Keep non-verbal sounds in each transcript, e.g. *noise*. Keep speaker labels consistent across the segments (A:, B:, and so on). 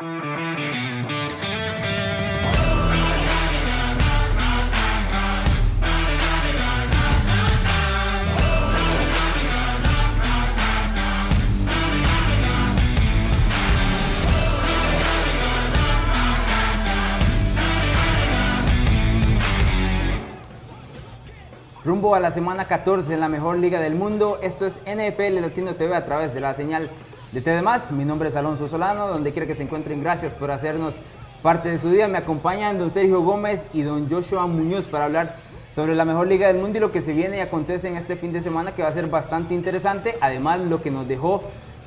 A: Rumbo a la semana 14 en la mejor liga del mundo, esto es NFL Latino TV a través de la señal de TD+. Mi nombre es Alonso Solano, donde quiera que se encuentren, gracias por hacernos parte de su día. Me acompañan don Sergio Gómez y don Joshua Muñoz para hablar sobre la mejor liga del mundo y lo que se viene y acontece en este fin de semana que va a ser bastante interesante. Además, lo que nos dejó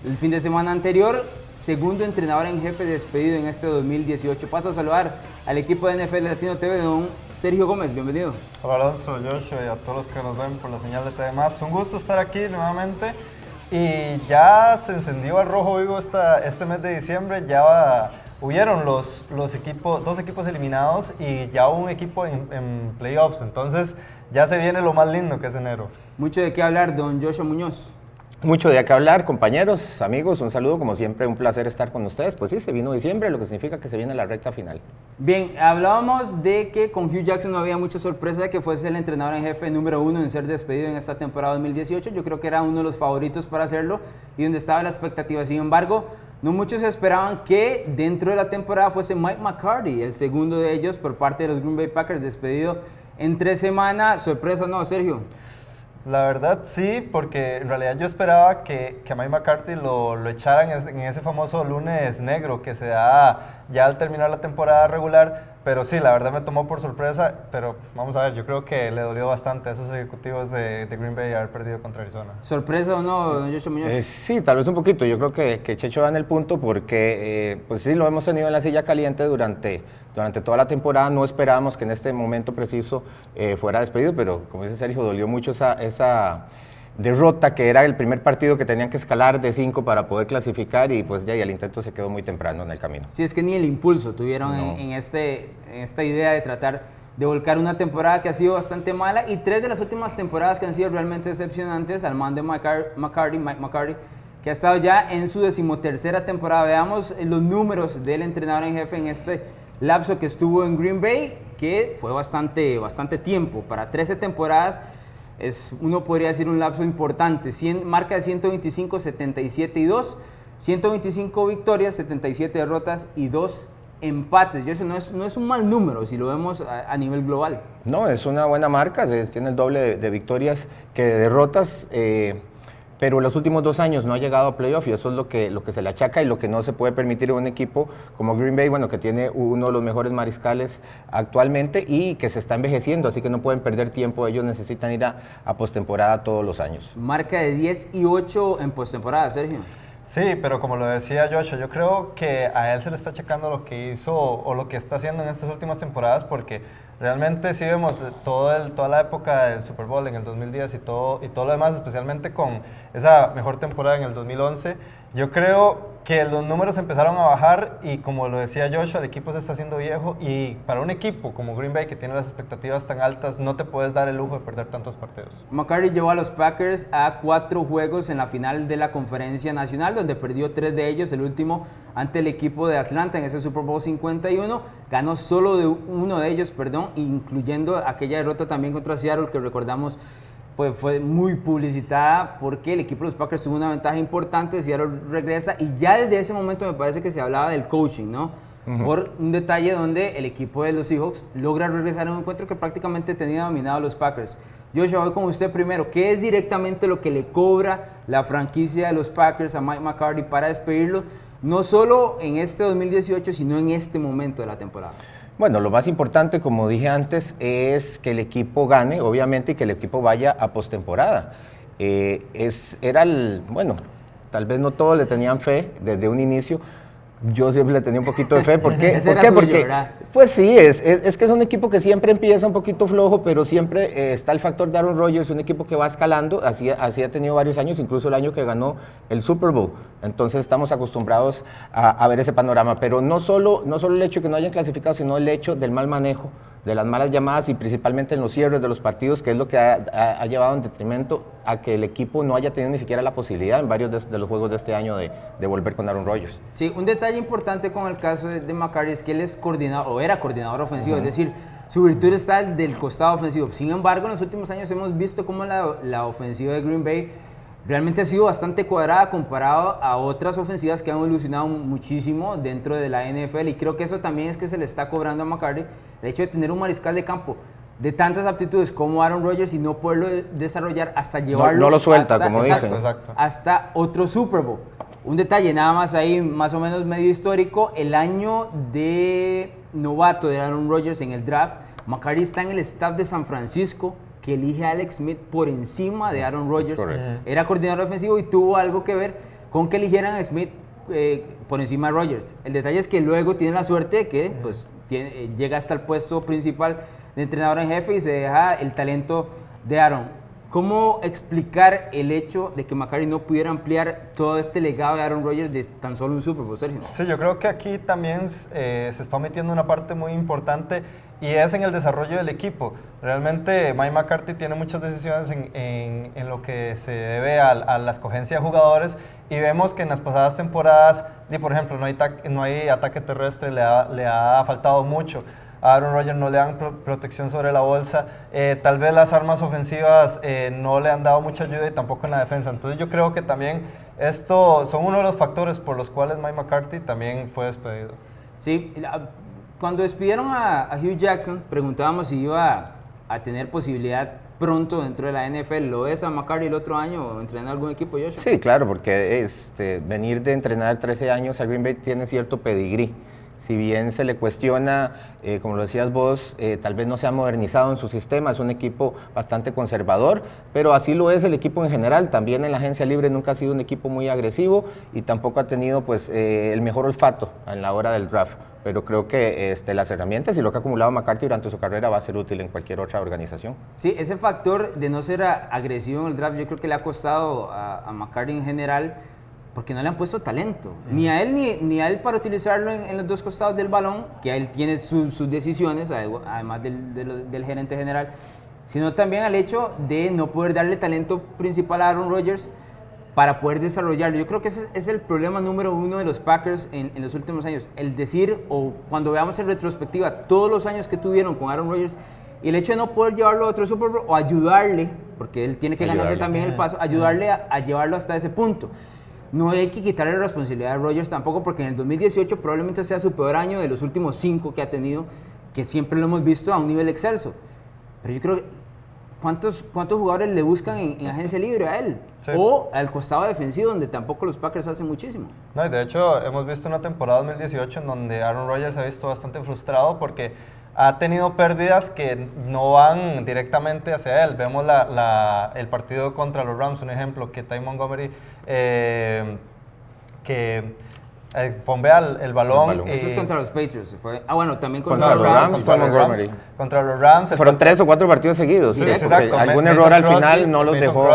A: el fin de semana anterior, segundo entrenador en jefe despedido en este 2018. Paso a saludar al equipo de NFL Latino TV, don Sergio Gómez, bienvenido.
B: Hola Alonso, Joshua y a todos los que nos ven por la señal de TV+. Un gusto estar aquí nuevamente y ya se encendió el rojo vivo esta, este mes de diciembre, ya hubieron los, los equipos, dos equipos eliminados y ya un equipo en, en playoffs, entonces ya se viene lo más lindo que es enero.
A: Mucho de qué hablar, don Joshua Muñoz.
C: Mucho de qué hablar, compañeros, amigos, un saludo, como siempre, un placer estar con ustedes. Pues sí, se vino diciembre, lo que significa que se viene la recta final.
A: Bien, hablábamos de que con Hugh Jackson no había mucha sorpresa de que fuese el entrenador en jefe número uno en ser despedido en esta temporada 2018. Yo creo que era uno de los favoritos para hacerlo y donde estaba la expectativa. Sin embargo, no muchos esperaban que dentro de la temporada fuese Mike McCarthy, el segundo de ellos por parte de los Green Bay Packers, despedido en tres semanas. ¿Sorpresa no, Sergio?
B: La verdad sí, porque en realidad yo esperaba que, que a Mike McCarthy lo, lo echaran en ese famoso lunes negro que se da ya al terminar la temporada regular, pero sí, la verdad me tomó por sorpresa, pero vamos a ver, yo creo que le dolió bastante a esos ejecutivos de, de Green Bay haber perdido contra Arizona.
A: ¿Sorpresa o no, don Joshua Muñoz?
C: Eh, sí, tal vez un poquito. Yo creo que, que Checho va en el punto porque, eh, pues sí, lo hemos tenido en la silla caliente durante, durante toda la temporada. No esperábamos que en este momento preciso eh, fuera despedido, pero como dice Sergio, dolió mucho esa, esa derrota que era el primer partido que tenían que escalar de cinco para poder clasificar y pues ya y el intento se quedó muy temprano en el camino.
A: Sí, es que ni el impulso tuvieron en, en este, en esta idea de tratar de volcar una temporada que ha sido bastante mala y tres de las últimas temporadas que han sido realmente decepcionantes al man de McCar- McCarthy, Mike McCarthy, que ha estado ya en su decimotercera temporada. Veamos los números del entrenador en jefe en este lapso que estuvo en Green Bay, que fue bastante, bastante tiempo, para 13 temporadas. Es, uno podría decir un lapso importante, 100, marca de 125, 77 y 2, 125 victorias, 77 derrotas y 2 empates. Y eso no es, no es un mal número si lo vemos a, nivel global.
C: No, es una buena marca, tiene el doble de, de victorias que de derrotas, eh, pero en los últimos dos años no ha llegado a playoff y eso es lo que, lo que se le achaca y lo que no se puede permitir en un equipo como Green Bay, bueno, que tiene uno de los mejores mariscales actualmente y que se está envejeciendo, así que no pueden perder tiempo, ellos necesitan ir a, a postemporada todos los años.
A: Marca de 10 y 8 en postemporada, Sergio.
B: Sí, pero como lo decía Joshua, yo creo que a él se le está checando lo que hizo o lo que está haciendo en estas últimas temporadas porque realmente sí vemos todo toda la época del Super Bowl en el 2010 y todo, y todo lo demás, especialmente con esa mejor temporada en el 2011. Yo creo que los números empezaron a bajar y como lo decía Joshua, el equipo se está haciendo viejo y para un equipo como Green Bay que tiene las expectativas tan altas, no te puedes dar el lujo de perder tantos partidos.
A: McCarthy llevó a los Packers a cuatro juegos en la final de la conferencia nacional, donde perdió tres de ellos, el último ante el equipo de Atlanta en ese Super Bowl 51. Ganó solo de uno de ellos, perdón, incluyendo aquella derrota también contra Seattle que recordamos pues fue muy publicitada porque el equipo de los Packers tuvo una ventaja importante, Seattle regresa y ya desde ese momento me parece que se hablaba del coaching, ¿no? Por un detalle donde el equipo de los Seahawks logra regresar a un encuentro que prácticamente tenía dominado a los Packers. Joshua, voy con usted primero. ¿Qué es directamente lo que le cobra la franquicia de los Packers a Mike McCarthy para despedirlo? No solo en este 2018, sino en este momento de la temporada.
C: Bueno, lo más importante, como dije antes, es que el equipo gane, obviamente, y que el equipo vaya a postemporada. Eh, es, era el, bueno, tal vez no todos le tenían fe desde un inicio. Yo siempre le tenía un poquito de fe. ¿Por *laughs* qué? ¿Por qué?
A: suyo,
C: Porque,
A: ¿verdad?
C: pues sí, es, es, es que es un equipo que siempre empieza un poquito flojo, pero siempre eh, está el factor de Aaron Rodgers, un equipo que va escalando, así, así ha tenido varios años, incluso el año que ganó el Super Bowl. Entonces estamos acostumbrados a, a ver ese panorama, pero no solo, no solo el hecho de que no hayan clasificado, sino el hecho del mal manejo de las malas llamadas y principalmente en los cierres de los partidos, que es lo que ha, llevado en detrimento a que el equipo no haya tenido ni siquiera la posibilidad en varios de, los juegos de este año de, volver con Aaron Rodgers.
A: Sí, un detalle importante con el caso de, de McCarthy es que él es coordinador, o era coordinador ofensivo, es decir, su virtud está del costado ofensivo. Sin embargo, en los últimos años hemos visto cómo la, la ofensiva de Green Bay realmente ha sido bastante cuadrada comparado a otras ofensivas que han evolucionado muchísimo dentro de la NFL y creo que eso también es que se le está cobrando a McCarthy el hecho de tener un mariscal de campo de tantas aptitudes como Aaron Rodgers y no poderlo desarrollar hasta llevarlo
C: no, lo suelta como dicen.
A: hasta otro Super Bowl. Un detalle nada más ahí más o menos medio histórico el año de novato de Aaron Rodgers en el draft McCarthy está en el staff de San Francisco que elige a Alex Smith por encima de Aaron Rodgers. Era coordinador ofensivo y tuvo algo que ver con que eligieran a Smith eh, por encima de Rodgers. El detalle es que luego tiene la suerte de que pues, tiene, llega hasta el puesto principal de entrenador en jefe y se deja el talento de Aaron. ¿Cómo explicar el hecho de que McCarthy no pudiera ampliar todo este legado de Aaron Rodgers de tan solo un Super Bowl?
B: Sí, yo creo que aquí también eh, se está metiendo una parte muy importante y es en el desarrollo del equipo. Realmente Mike McCarthy tiene muchas decisiones en, en, lo que se debe a, la escogencia de jugadores y vemos que en las pasadas temporadas, y por ejemplo, no hay, no hay ataque terrestre, le ha, le ha faltado mucho. A Aaron Rodgers no le dan protección sobre la bolsa. Eh, tal vez las armas ofensivas eh, no le han dado mucha ayuda y tampoco en la defensa. Entonces yo creo que también esto son uno de los factores por los cuales Mike McCarthy también fue despedido.
A: Sí, cuando despidieron a, Hugh Jackson, preguntábamos si iba a, tener posibilidad pronto dentro de la NFL. ¿Lo es a McCarthy el otro año o entrenar algún equipo, Joshua?
C: Sí, claro, porque este, venir de entrenar 13 años a Green Bay tiene cierto pedigrí. Si bien se le cuestiona, eh, como lo decías vos, eh, tal vez no se ha modernizado en su sistema, es un equipo bastante conservador, pero así lo es el equipo en general. También en la agencia libre nunca ha sido un equipo muy agresivo y tampoco ha tenido pues, eh, el mejor olfato en la hora del draft pero creo que este, las herramientas y lo que ha acumulado McCarthy durante su carrera va a ser útil en cualquier otra organización.
A: Sí, ese factor de no ser agresivo en el draft yo creo que le ha costado a, McCarthy en general porque no le han puesto talento, ni a él ni, ni, a él para utilizarlo en, los dos costados del balón, que él tiene sus decisiones, además del, del, gerente general, sino también al hecho de no poder darle talento principal a Aaron Rodgers para poder desarrollarlo. Yo creo que ese es el problema número uno de los Packers en, los últimos años. El decir, o cuando veamos en retrospectiva, todos los años que tuvieron con Aaron Rodgers, y el hecho de no poder llevarlo a otro Super Bowl o ayudarle, porque él tiene que ganarse también el paso, ayudarle a, llevarlo hasta ese punto. No hay que quitarle la responsabilidad a Rodgers tampoco, porque en el 2018 probablemente sea su peor año de los últimos cinco que ha tenido, que siempre lo hemos visto a un nivel excelso. Pero yo creo que ¿cuántos, cuántos jugadores le buscan en, agencia libre a él? O al costado defensivo, donde tampoco los Packers hacen muchísimo.
B: No, y de hecho, hemos visto una temporada 2018 en donde Aaron Rodgers se ha visto bastante frustrado porque ha tenido pérdidas que no van directamente hacia él. Vemos la, el partido contra los Rams, un ejemplo, que Ty Montgomery, eh, que eh, fombea el, balón.
A: Eso es contra los Patriots. Fue, ah, bueno, también contra, los Rams.
B: contra, los Rams contra los Rams.
C: Fueron tres o cuatro partidos seguidos. Sí, exacto. Algún error al final no los dejó,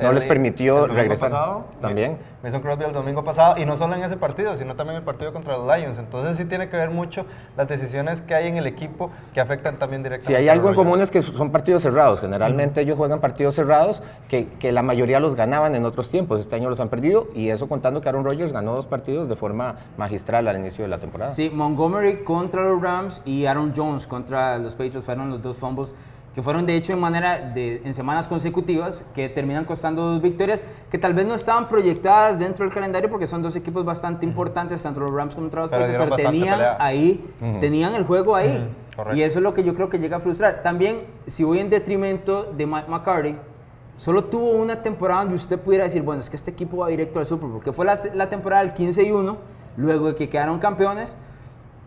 C: no les permitió regresar. también.
B: Mason Crosby el domingo pasado, y no solo en ese partido, sino también el partido contra los Lions. Entonces sí tiene que ver mucho las decisiones que hay en el equipo que afectan también directamente.
C: Sí, hay algo en común es que son partidos cerrados. Generalmente ellos juegan partidos cerrados que, que, la mayoría los ganaban en otros tiempos. Este año los han perdido y eso contando que Aaron Rodgers ganó dos partidos de forma magistral al inicio de la temporada.
A: Sí, Montgomery contra los Rams y Aaron Jones contra los Patriots fueron los dos fumbles que fueron de hecho en manera de en semanas consecutivas que terminan costando dos victorias que tal vez no estaban proyectadas dentro del calendario porque son dos equipos bastante importantes tanto los Rams como los Patriots pero, tenían ahí tenían el juego ahí. Y eso es lo que yo creo que llega a frustrar. También si voy en detrimento de Mike McCarthy solo tuvo una temporada donde usted pudiera decir bueno es que este equipo va directo al Super Bowl que fue la, la temporada del 15 y 1 luego de que quedaron campeones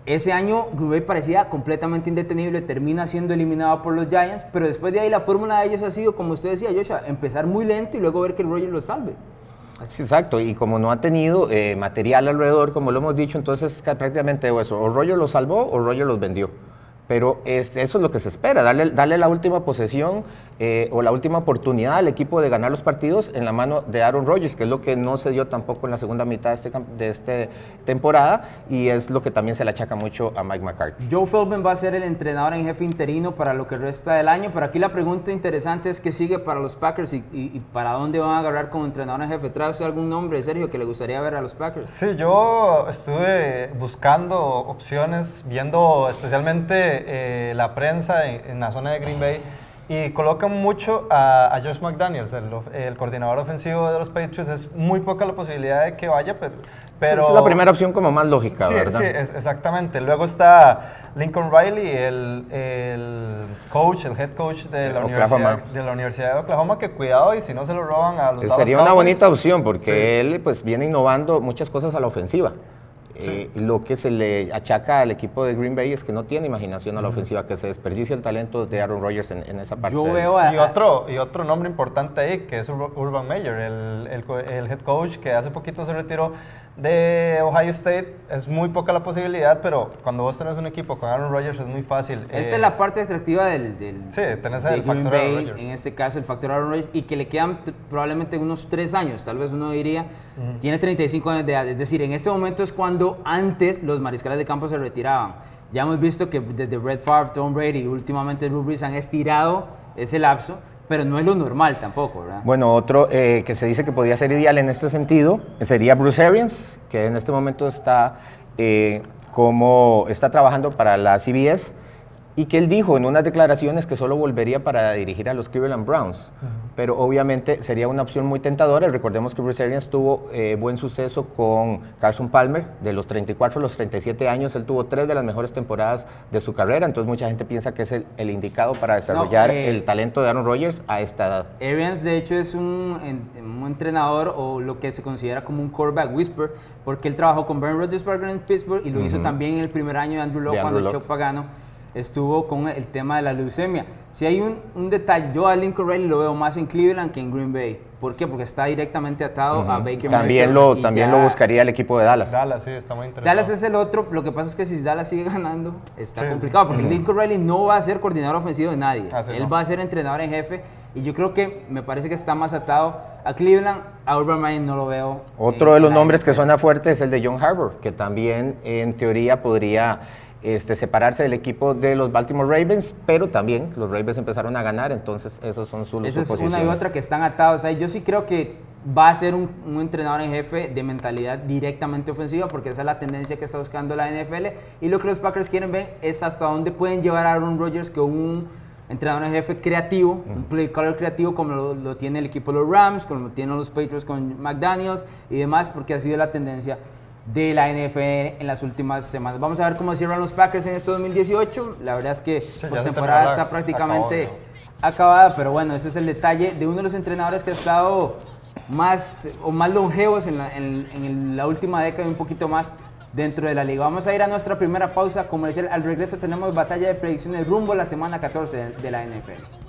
A: ese año Green parecía completamente indetenible, termina siendo eliminado por los Giants, pero después de ahí la fórmula de ellos ha sido, como usted decía, Joshua, empezar muy lento y luego ver que el Rogers lo salve.
C: exacto, y como no ha tenido eh, material alrededor, como lo hemos dicho, entonces prácticamente eso, o Roger lo salvó o Roger los vendió. pero eso es lo que se espera, darle, darle la última posesión eh, o la última oportunidad al equipo de ganar los partidos en la mano de Aaron Rodgers, que es lo que no se dio tampoco en la segunda mitad de esta de este temporada y es lo que también se le achaca mucho a Mike McCarthy.
A: Joe Philbin va a ser el entrenador en jefe interino para lo que resta del año, pero aquí la pregunta interesante es qué sigue para los Packers y, para dónde van a agarrar como entrenador en jefe. ¿Trae usted algún nombre, Sergio, que le gustaría ver a los Packers?
B: Sí, yo estuve buscando opciones, viendo especialmente eh, la prensa en la zona de Green Bay y colocan mucho a, a Josh McDaniels, el, coordinador ofensivo de los Patriots. Es muy poca la posibilidad de que vaya, pero... pero
C: es la primera opción como más lógica,
B: sí,
C: ¿verdad?
B: Sí, exactamente. Luego está Lincoln Riley, el, el coach, el head coach de la, Universidad, de la Universidad de Oklahoma, que cuidado y si no se lo roban a los
C: Sería una bonita opción porque él pues viene innovando muchas cosas a la ofensiva. Eh, lo que se le achaca al equipo de Green Bay es que no tiene imaginación a la ofensiva, que se desperdicia el talento de Aaron Rodgers en, esa parte.
A: Yo veo a,
B: y, otro, y otro nombre importante ahí, que es Urban Meyer, el, el, head coach que hace poquito se retiró de Ohio State. Es muy poca la posibilidad, pero cuando vos tenés un equipo con Aaron Rodgers es muy fácil.
A: Esa es la parte atractiva del, del
B: sí, tenés el factor Aaron Rodgers.
A: En este caso, el factor Aaron Rodgers, y que le quedan probablemente unos tres años, tal vez uno diría. Tiene 35 años de edad, es decir, en este momento es cuando antes los mariscales de campo se retiraban. Ya hemos visto que desde Red Favre, Tom Brady y últimamente Drew Brees han estirado ese lapso pero no es lo normal tampoco, ¿verdad?
C: Bueno, otro eh, que se dice que podría ser ideal en este sentido sería Bruce Arians, que en este momento está, eh, como, está trabajando para la CBS y que él dijo en unas declaraciones que solo volvería para dirigir a los Cleveland Browns. Pero obviamente sería una opción muy tentadora. Recordemos que Bruce Arians tuvo eh, buen suceso con Carson Palmer. De los 34 a los 37 años, él tuvo tres de las mejores temporadas de su carrera. Entonces mucha gente piensa que es el, indicado para desarrollar eh, el talento de Aaron Rodgers a esta edad.
A: Arians de hecho es un, entrenador o lo que se considera como un quarterback whisper, porque él trabajó con Ben Roethlisberger en Pittsburgh y lo hizo también en el primer año de Andrew Locke cuando Chuck Pagano estuvo con el tema de la leucemia. Si hay un, un, detalle, yo a Lincoln Riley lo veo más en Cleveland que en Green Bay. ¿Por qué? Porque está directamente atado a Baker
C: También, lo, también lo buscaría el equipo de Dallas.
B: Dallas, sí, está muy interesante.
A: Dallas es el otro. Lo que pasa es que si Dallas sigue *laughs* ganando, está complicado. Porque Lincoln Riley no va a ser coordinador ofensivo de nadie. Él va a ser entrenador en jefe. Y yo creo que me parece que está más atado a Cleveland. A Urban Meyer no lo veo.
C: Otro de los nombres que suena fuerte es el de John Harbour, que también en teoría podría este, separarse del equipo de los Baltimore Ravens, pero también los Ravens empezaron a ganar, entonces esos son sus
A: Esa es una y otra que están atados. ahí. yo sí creo que va a ser un, entrenador en jefe de mentalidad directamente ofensiva, porque esa es la tendencia que está buscando la NFL. Y lo que los Packers quieren ver es hasta dónde pueden llevar a Aaron Rodgers con un entrenador en jefe creativo, un play caller creativo como lo, lo, tiene el equipo de los Rams, como lo tienen los Patriots con McDaniels y demás, porque ha sido la tendencia de la NFL en las últimas semanas. Vamos a ver cómo cierran los Packers en este 2018. La verdad es que la pues, temporada está prácticamente acabada, pero bueno, ese es el detalle de uno de los entrenadores que ha estado más o más longevos en la, en la última década y un poquito más dentro de la liga. Vamos a ir a nuestra primera pausa comercial. Al regreso tenemos batalla de predicciones rumbo a la semana 14 de la NFL.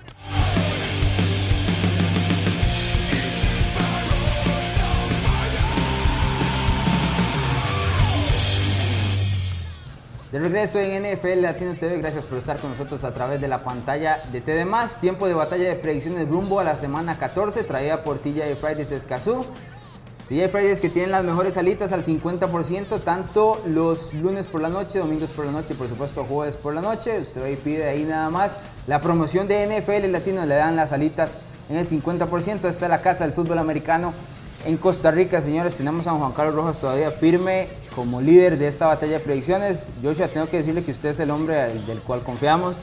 A: De regreso en NFL Latino TV, gracias por estar con nosotros a través de la pantalla de TD+. Tiempo de batalla de predicciones rumbo a la semana 14, traída por TJ Fridays Escazú. TJ Fridays que tienen las mejores salitas al 50%, tanto los lunes por la noche, domingos por la noche y por supuesto jueves por la noche. Usted ahí pide ahí nada más. La promoción de NFL Latino le dan las salitas en el 50%. Esta es la casa del fútbol americano en Costa Rica, señores. Tenemos a Juan Carlos Rojas todavía firme como líder de esta batalla de predicciones. Joshua, tengo que decirle que usted es el hombre del cual confiamos,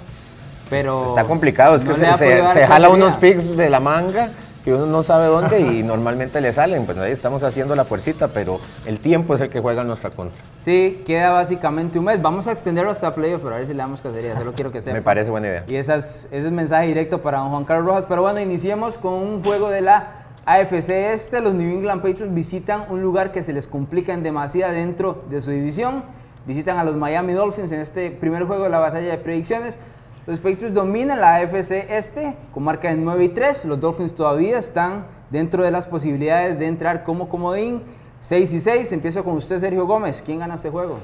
A: pero...
C: Está complicado, es que se, jala unos picks de la manga que uno no sabe dónde y *laughs* normalmente le salen. Pues ahí estamos haciendo la fuercita, pero el tiempo es el que juega en nuestra contra.
A: Sí, queda básicamente un mes. Vamos a extenderlo hasta playoffs, pero a ver si le damos cacería. Solo quiero que sepa.
C: Me parece buena idea.
A: Y esas, ese es el mensaje directo para don Juan Carlos Rojas. Pero bueno, iniciemos con un juego de la AFC Este, los New England Patriots visitan un lugar que se les complica en demasía dentro de su división. Visitan a los Miami Dolphins en este primer juego de la batalla de predicciones. Los Patriots dominan la AFC Este con marca de 9 y 3. Los Dolphins todavía están dentro de las posibilidades de entrar como comodín. 6 y 6. Empiezo con usted, Sergio Gómez. ¿Quién gana este juego?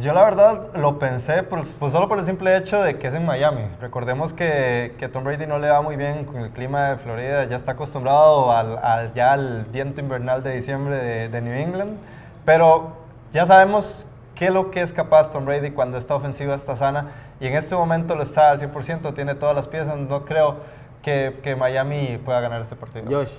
B: Yo la verdad lo pensé pues, pues, solo por el simple hecho de que es en Miami. Recordemos que, que, Tom Brady no le va muy bien con el clima de Florida, ya está acostumbrado al, ya al viento invernal de diciembre de, de, New England, pero ya sabemos qué es lo que es capaz Tom Brady cuando esta ofensiva está sana y en este momento lo está al 100%, tiene todas las piezas, no creo que, que Miami pueda ganar ese partido.
A: Josh.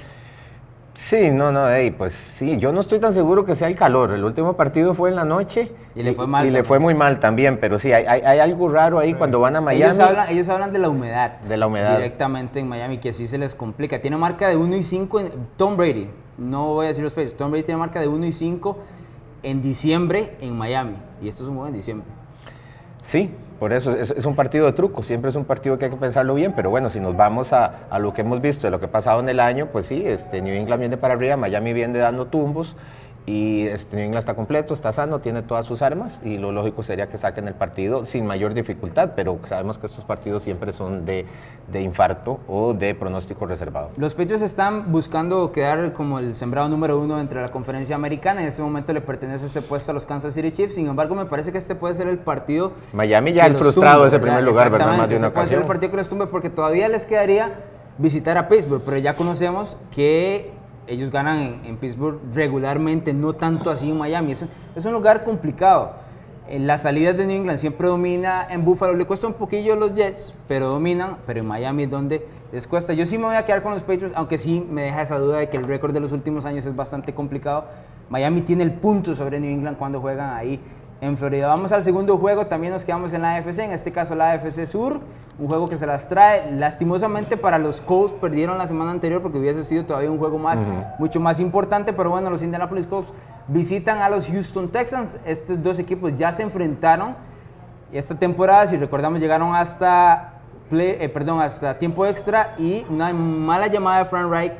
C: Sí, no, no, hey, pues sí, yo no estoy tan seguro que sea el calor. El último partido fue en la noche
A: y, le fue mal.
C: Y le fue muy mal también, pero sí, hay, hay, algo raro ahí cuando van a Miami.
A: Ellos hablan, ellos hablan de la humedad.
C: De la humedad.
A: Directamente en Miami, que así se les complica. Tiene marca de 1 y 5 en Tom Brady. No voy a decir los precios. Tom Brady tiene marca de 1 y 5 en diciembre en Miami. Y esto es un juego en diciembre.
C: Sí, por eso es, un partido de truco, siempre es un partido que hay que pensarlo bien, pero bueno, si nos vamos a, lo que hemos visto de lo que ha pasado en el año, pues sí, este, New England viene para arriba, Miami viene dando tumbos y este, New England está completo, está sano, tiene todas sus armas y lo lógico sería que saquen el partido sin mayor dificultad, pero sabemos que estos partidos siempre son de, de infarto o de pronóstico reservado.
A: Los Patriots están buscando quedar como el sembrado número uno entre la conferencia americana, en este momento le pertenece ese puesto a los Kansas City Chiefs, sin embargo me parece que este puede ser el partido...
C: Miami ya el frustrado ese primer lugar, ¿verdad?
A: Más de una puede ser el partido que les tumbe porque todavía les quedaría visitar a Pittsburgh, pero ya conocemos que ellos ganan en, Pittsburgh regularmente, no tanto así en Miami. Es, es un lugar complicado. En las salidas de New England siempre domina en Buffalo, le cuesta un poquillo los Jets, pero dominan, pero en Miami es donde les cuesta. Yo sí me voy a quedar con los Patriots, aunque sí me deja esa duda de que el récord de los últimos años es bastante complicado. Miami tiene el punto sobre New England cuando juegan ahí en Florida. Vamos al segundo juego, también nos quedamos en la AFC, en este caso la AFC Sur, un juego que se las trae. Lastimosamente para los Colts perdieron la semana anterior porque hubiese sido todavía un juego más, mucho más importante, pero bueno, los Indianapolis Colts visitan a los Houston Texans. Estos dos equipos ya se enfrentaron esta temporada, si recordamos, llegaron hasta, eh, perdón, hasta tiempo extra y una mala llamada de Frank Reich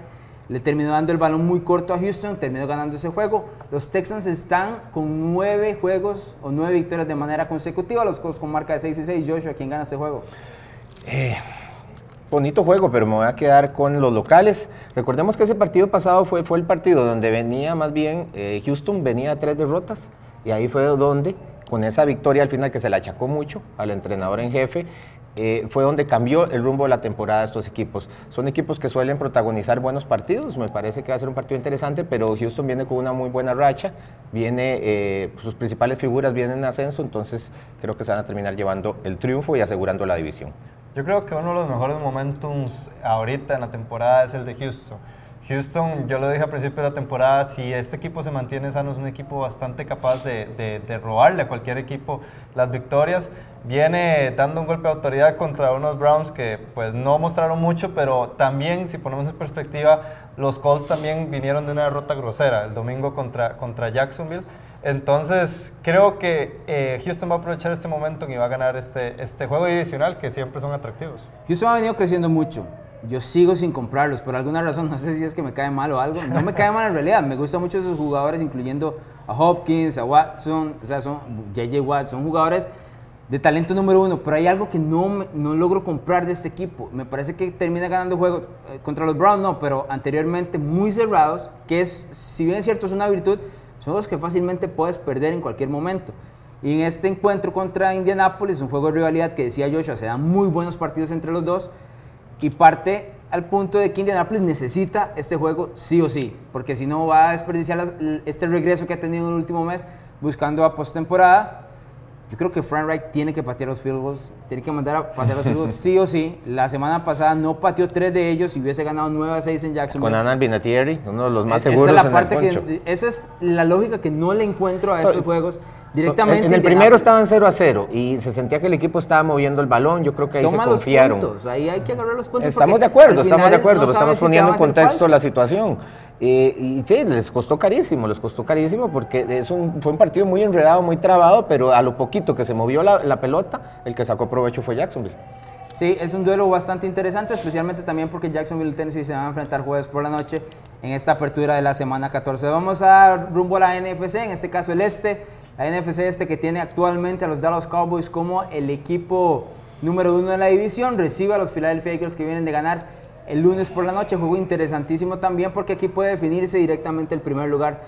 A: le terminó dando el balón muy corto a Houston, terminó ganando ese juego. Los Texans están con nueve juegos o nueve victorias de manera consecutiva, los Colts con marca de 6 y 6. Joshua, ¿quién gana este juego?
C: Eh, bonito juego, pero me voy a quedar con los locales. Recordemos que ese partido pasado fue, fue el partido donde venía más bien eh, Houston, venía a tres derrotas, y ahí fue donde, con esa victoria al final que se le achacó mucho al entrenador en jefe, eh, fue donde cambió el rumbo de la temporada estos equipos. Son equipos que suelen protagonizar buenos partidos, me parece que va a ser un partido interesante, pero Houston viene con una muy buena racha, viene, eh, sus principales figuras vienen en ascenso, entonces creo que se van a terminar llevando el triunfo y asegurando la división.
B: Yo creo que uno de los mejores momentos ahorita en la temporada es el de Houston. Houston, yo lo dije al principio de la temporada, si este equipo se mantiene sano, es un equipo bastante capaz de, robarle a cualquier equipo las victorias. Viene dando un golpe de autoridad contra unos Browns que pues no mostraron mucho, pero también, si ponemos en perspectiva, los Colts también vinieron de una derrota grosera el domingo contra, contra Jacksonville. Entonces, creo que eh, Houston va a aprovechar este momento y va a ganar este, este juego divisional que siempre son atractivos.
A: Houston ha venido creciendo mucho yo sigo sin comprarlos por alguna razón, no sé si es que me cae mal o algo. No me cae mal en realidad, me gustan mucho esos jugadores, incluyendo a Hopkins, a Watson, o sea, son JJ Watt, son jugadores de talento número uno, pero hay algo que no, no logro comprar de este equipo. Me parece que termina ganando juegos eh, contra los Browns, no, pero anteriormente muy cerrados, que es, si bien es cierto, es una virtud, son los que fácilmente puedes perder en cualquier momento. Y en este encuentro contra Indianapolis, un juego de rivalidad que decía Joshua, se dan muy buenos partidos entre los dos y parte al punto de que Indianapolis necesita este juego sí o sí, porque si no va a desperdiciar este regreso que ha tenido en el último mes buscando a postemporada. Yo creo que Frank Reich tiene que patear los field goals, tiene que mandar a patear los field goals *laughs* sí o sí. La semana pasada no pateó tres de ellos y hubiese ganado 9 a 6 en Jacksonville.
C: Con Anna Vinatieri, uno de los más seguros esa
A: es la parte que, Esa es la lógica que no le encuentro a estos juegos directamente.
C: En el primero estaban 0 a 0 y se sentía que el equipo estaba moviendo el balón. Yo creo que ahí se confiaron.
A: Los puntos, ahí hay que agarrar los puntos.
C: Estamos de acuerdo, estamos de acuerdo, estamos poniendo en contexto la situación. Eh, y sí, les costó carísimo, les costó carísimo porque es un, fue un partido muy enredado, muy trabado, pero a lo poquito que se movió la, pelota, el que sacó provecho fue Jacksonville.
A: Sí, es un duelo bastante interesante, especialmente también porque Jacksonville Tennessee se van a enfrentar jueves por la noche en esta apertura de la semana 14. Vamos a rumbo a la NFC, en este caso el este. La NFC este que tiene actualmente a los Dallas Cowboys como el equipo número uno de la división, recibe a los Philadelphia Eagles que vienen de ganar el lunes por la noche. Juego interesantísimo también porque aquí puede definirse directamente el primer lugar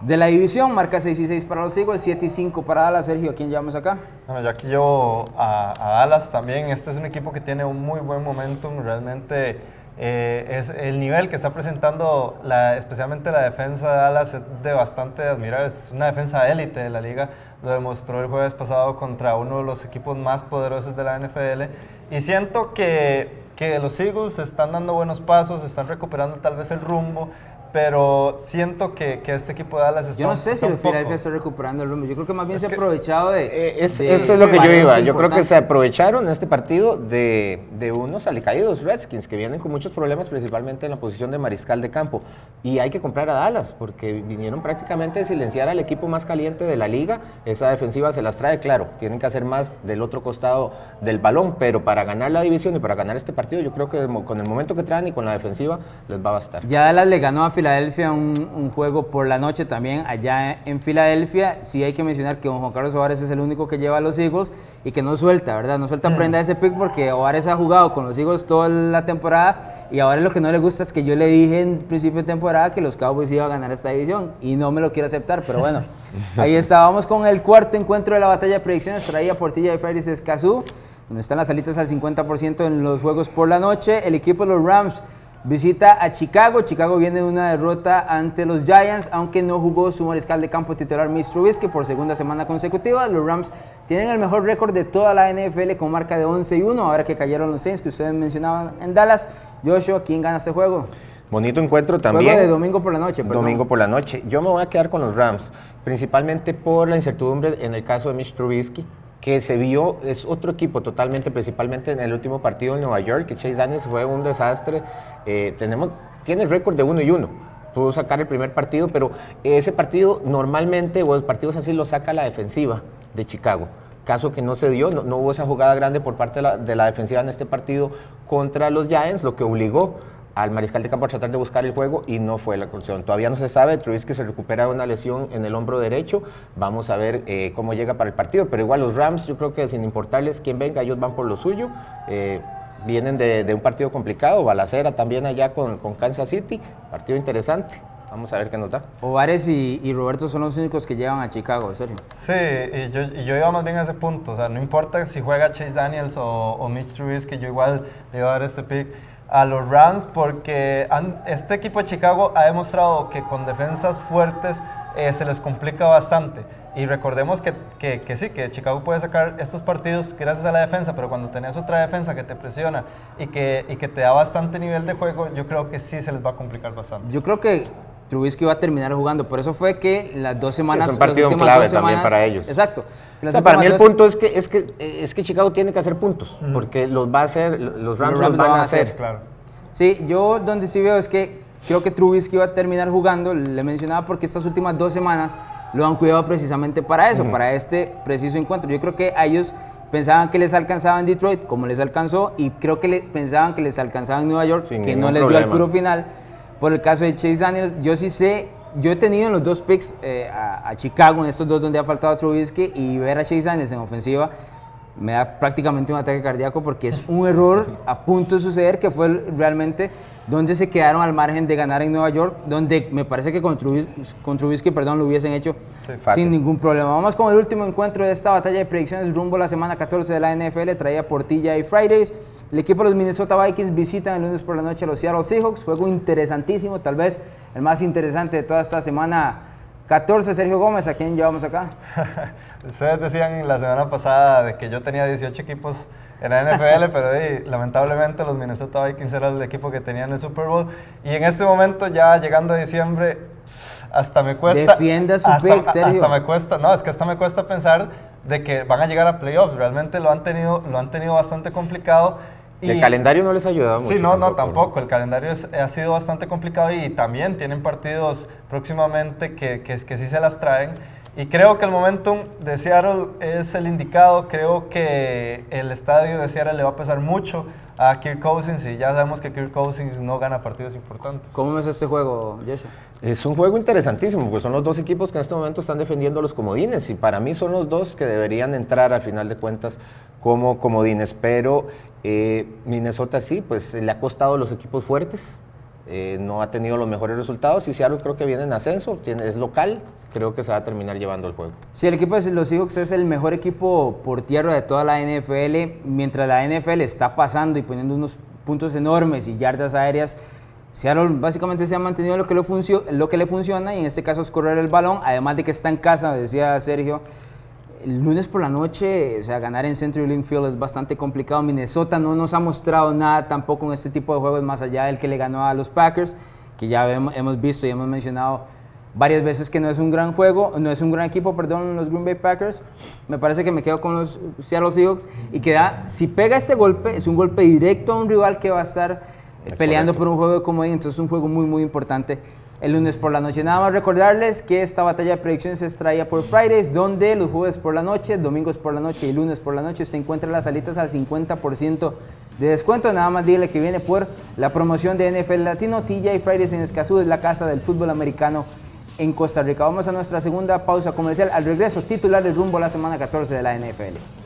A: de la división. Marca 6 y 6 para los Eagles, 7 y 5 para Dallas. Sergio, ¿a quién llevamos acá?
B: Bueno, yo aquí llevo a, a Dallas también. Este es un equipo que tiene un muy buen momentum. Realmente eh, es el nivel que está presentando, especialmente la defensa de Dallas, es de bastante admirar. Es una defensa élite de la liga. Lo demostró el jueves pasado contra uno de los equipos más poderosos de la NFL. Y siento que, que los Eagles están dando buenos pasos, están recuperando tal vez el rumbo pero siento que, que, este equipo de Dallas está
A: Yo no sé si el Philadelphia está recuperando el rumbo. Yo creo que más bien se ha aprovechado de,
C: eh, eso es lo que yo iba. Yo creo que se aprovecharon en este partido de, de, unos alicaídos Redskins que vienen con muchos problemas, principalmente en la posición de mariscal de campo. Y hay que comprar a Dallas porque vinieron prácticamente a silenciar al equipo más caliente de la liga. Esa defensiva se las trae, claro. Tienen que hacer más del otro costado del balón, pero para ganar la división y para ganar este partido, yo creo que con el momento que traen y con la defensiva les va a bastar.
A: Ya Dallas le ganó a Filadelfia un, juego por la noche también allá en Filadelfia. Sí hay que mencionar que Juan Carlos Ovares es el único que lleva a los Eagles y que no suelta, ¿verdad? No suelta mm. prenda ese pick porque Ovares ha jugado con los Eagles toda la temporada y ahora lo que no le gusta es que yo le dije en principio de temporada que los Cowboys iban a ganar esta división y no me lo quiero aceptar, pero bueno, *laughs* ahí estábamos con el cuarto encuentro de la batalla de predicciones, traía Portilla y Fridays Escazú, donde están las salitas al 50% en los juegos por la noche. El equipo de los Rams Visita a Chicago. Chicago viene de una derrota ante los Giants, aunque no jugó su mariscal de campo titular Mitch Trubisky por segunda semana consecutiva. Los Rams tienen el mejor récord de toda la NFL con marca de 11 y 1, ahora que cayeron los Saints que ustedes mencionaban en Dallas. Joshua, ¿quién gana este juego?
C: Bonito encuentro también.
A: Juego de domingo por la noche.
C: Domingo por la noche. Yo me voy a quedar con los Rams, principalmente por la incertidumbre en el caso de Mitch Trubisky que se vio, es otro equipo totalmente, principalmente en el último partido en Nueva York, que Chase Daniels fue un desastre. Eh, tenemos, tiene el récord de uno y uno. Pudo sacar el primer partido, pero ese partido normalmente, o los partidos así los saca la defensiva de Chicago. Caso que no se dio, no, hubo esa jugada grande por parte de la, de la defensiva en este partido contra los Giants, lo que obligó al mariscal de campo a tratar de buscar el juego y no fue la cuestión. Todavía no se sabe, Trubisky se recupera de una lesión en el hombro derecho, vamos a ver eh, cómo llega para el partido, pero igual los Rams yo creo que sin importarles quién venga, ellos van por lo suyo. Eh, vienen de, un partido complicado, balacera también allá con, con, Kansas City, partido interesante. Vamos a ver qué nos da.
A: Ovares y, y, Roberto son los únicos que llevan a Chicago, serio.
B: Sí, y yo, y yo iba más bien a ese punto. O sea, no importa si juega Chase Daniels o, o Mitch Trubisky, yo igual le iba a dar este pick a los Rams porque este equipo de Chicago ha demostrado que con defensas fuertes eh, se les complica bastante. Y recordemos que, que, sí, que Chicago puede sacar estos partidos gracias a la defensa, pero cuando tenés otra defensa que te presiona y que, y que te da bastante nivel de juego, yo creo que sí se les va a complicar bastante.
A: Yo creo que Trubisky va a terminar jugando, por eso fue que las dos semanas...
C: Es un partido clave también para ellos.
A: Exacto.
C: para mí el punto es que, es, que, es que Chicago tiene que hacer puntos, porque los va a hacer, los Rams los, van, a hacer. Claro.
A: Sí, yo donde sí veo es que creo que Trubisky va a terminar jugando, le mencionaba porque estas últimas dos semanas lo han cuidado precisamente para eso, para este preciso encuentro. Yo creo que a ellos pensaban que les alcanzaba en Detroit, como les alcanzó, y creo que le, pensaban que les alcanzaba en Nueva York, que no les dio al puro final. Por el caso de Chase Daniels, yo sí sé, yo he tenido en los dos picks eh, a, Chicago, en estos dos donde ha faltado Trubisky, y ver a Chase Daniels en ofensiva me da prácticamente un ataque cardíaco porque es un error a punto de suceder que fue realmente donde se quedaron al margen de ganar en Nueva York, donde me parece que con Trubisky, perdón, lo hubiesen hecho sin ningún problema. Vamos con el último encuentro de esta batalla de predicciones rumbo a la semana 14 de la NFL, traía Portilla y Fridays. El equipo de los Minnesota Vikings visitan el lunes por la noche a los Seattle Seahawks, juego interesantísimo, tal vez el más interesante de toda esta semana 14, Sergio Gómez, ¿a quién llevamos acá? *laughs*
B: Ustedes decían la semana pasada de que yo tenía 18 equipos en la NFL, pero lamentablemente los Minnesota Vikings era el equipo que tenían el Super Bowl. Y en este momento, ya llegando a diciembre, hasta me cuesta.
A: Defienda su
B: hasta,
A: pick, Sergio.
B: Hasta me cuesta, no, es que hasta me cuesta pensar de que van a llegar a playoffs. Realmente lo han tenido, lo han tenido bastante complicado.
C: Y, el calendario no les ha ayudado mucho.
B: Sí, no, no, tampoco. El calendario ha sido bastante complicado y también tienen partidos próximamente que, que, que sí se las traen. Y creo que el momentum de Seattle es el indicado. Creo que el estadio de Seattle le va a pesar mucho a Kirk Cousins y ya sabemos que Kirk Cousins no gana partidos importantes.
A: ¿Cómo ves este juego, Joshua?
C: Es un juego interesantísimo, porque son los dos equipos que en este momento están defendiendo los comodines y para mí son los dos que deberían entrar al final de cuentas como comodines. Pero eh, Minnesota sí, pues le ha costado los equipos fuertes eh, no ha tenido los mejores resultados y Seattle creo que viene en ascenso, es local, creo que se va a terminar llevando el juego.
A: Sí, el equipo de los Seahawks es el mejor equipo por tierra de toda la NFL, mientras la NFL está pasando y poniendo unos puntos enormes y yardas aéreas. Seattle básicamente se ha mantenido lo que, le lo que le funciona y en este caso es correr el balón, además de que está en casa, decía Sergio. El lunes por la noche, o sea, ganar en Century Link Field es bastante complicado. Minnesota no nos ha mostrado nada tampoco en este tipo de juegos, más allá del que le ganó a los Packers, que ya hemos visto y hemos mencionado varias veces que no es un gran juego, no es un gran equipo, perdón, los Green Bay Packers. Me parece que me quedo con los Seattle Seahawks y que da, si pega este golpe, es un golpe directo a un rival que va a estar peleando por un juego de comodín, entonces es un juego muy, muy importante el lunes por la noche. Nada más recordarles que esta batalla de predicciones se extraía por Fridays, donde los jueves por la noche, domingos por la noche y lunes por la noche se encuentran las salitas al 50% de descuento. Nada más dile que viene por la promoción de NFL Latino, TJ Fridays en Escazú, es la casa del fútbol americano en Costa Rica. Vamos a nuestra segunda pausa comercial. Al regreso, titular del rumbo a la semana 14 de la NFL.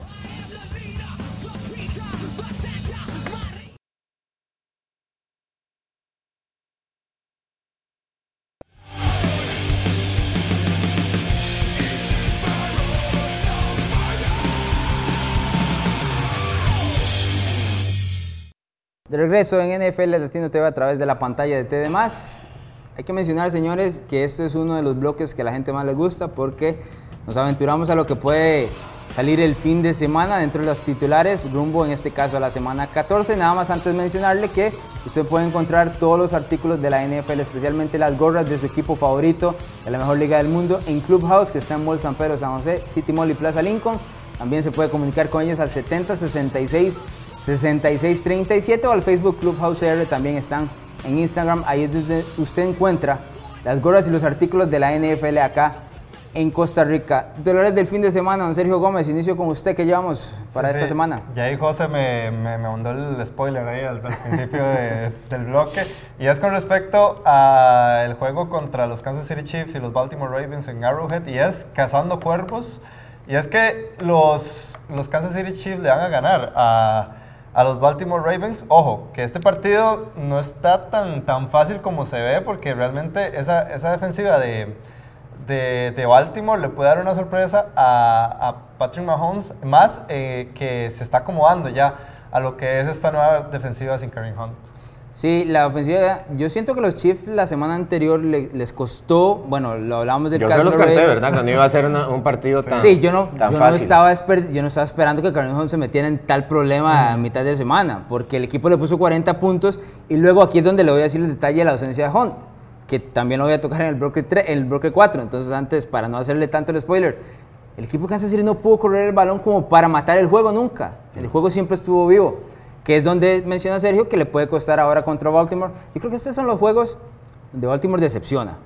A: De regreso en NFL Latino TV a través de la pantalla de TD+. Hay que mencionar, señores, que este es uno de los bloques que a la gente más le gusta porque nos aventuramos a lo que puede salir el fin de semana dentro de los titulares, rumbo en este caso a la semana 14. Nada más antes mencionarle que usted puede encontrar todos los artículos de la NFL, especialmente las gorras de su equipo favorito de la mejor liga del mundo en Clubhouse, que está en Mall San Pedro, San José, City Mall y Plaza Lincoln. También se puede comunicar con ellos al 70 66 6637 o al Facebook Clubhouse R también están en Instagram. Ahí es donde usted encuentra las gorras y los artículos de la NFL acá en Costa Rica. Titulares del fin de semana, don Sergio Gómez, inicio con usted, ¿qué llevamos para esta semana?
B: Ya ahí José me, me, mandó el spoiler ahí al, principio *laughs* del bloque. Y es con respecto al juego contra los Kansas City Chiefs y los Baltimore Ravens en Arrowhead. Y es cazando cuerpos. Y es que los, los Kansas City Chiefs le van a ganar a a los Baltimore Ravens. Ojo, que este partido no está tan, tan fácil como se ve porque realmente esa, esa defensiva de, de, Baltimore le puede dar una sorpresa a, a Patrick Mahomes, más eh, que se está acomodando ya a lo que es esta nueva defensiva sin Kareem Hunt.
A: Sí, la ofensiva, yo siento que los Chiefs la semana anterior les costó, bueno, lo hablábamos del
C: yo
A: caso
C: Yo los canté, ¿verdad? Cuando iba a ser un partido tan
A: Sí, yo no, yo no, estaba, yo no estaba esperando que Kareem se metiera en tal problema a mitad de semana, porque el equipo le puso 40 puntos y luego aquí es donde le voy a decir el detalle de la ausencia de Hunt, que también lo voy a tocar en el bloque, 3, en el bloque 4, entonces antes, para no hacerle tanto el spoiler, el equipo de Kansas City no pudo correr el balón como para matar el juego nunca, el juego siempre estuvo vivo que es donde menciona Sergio que le puede costar ahora contra Baltimore. Yo creo que estos son los juegos de Baltimore decepciona.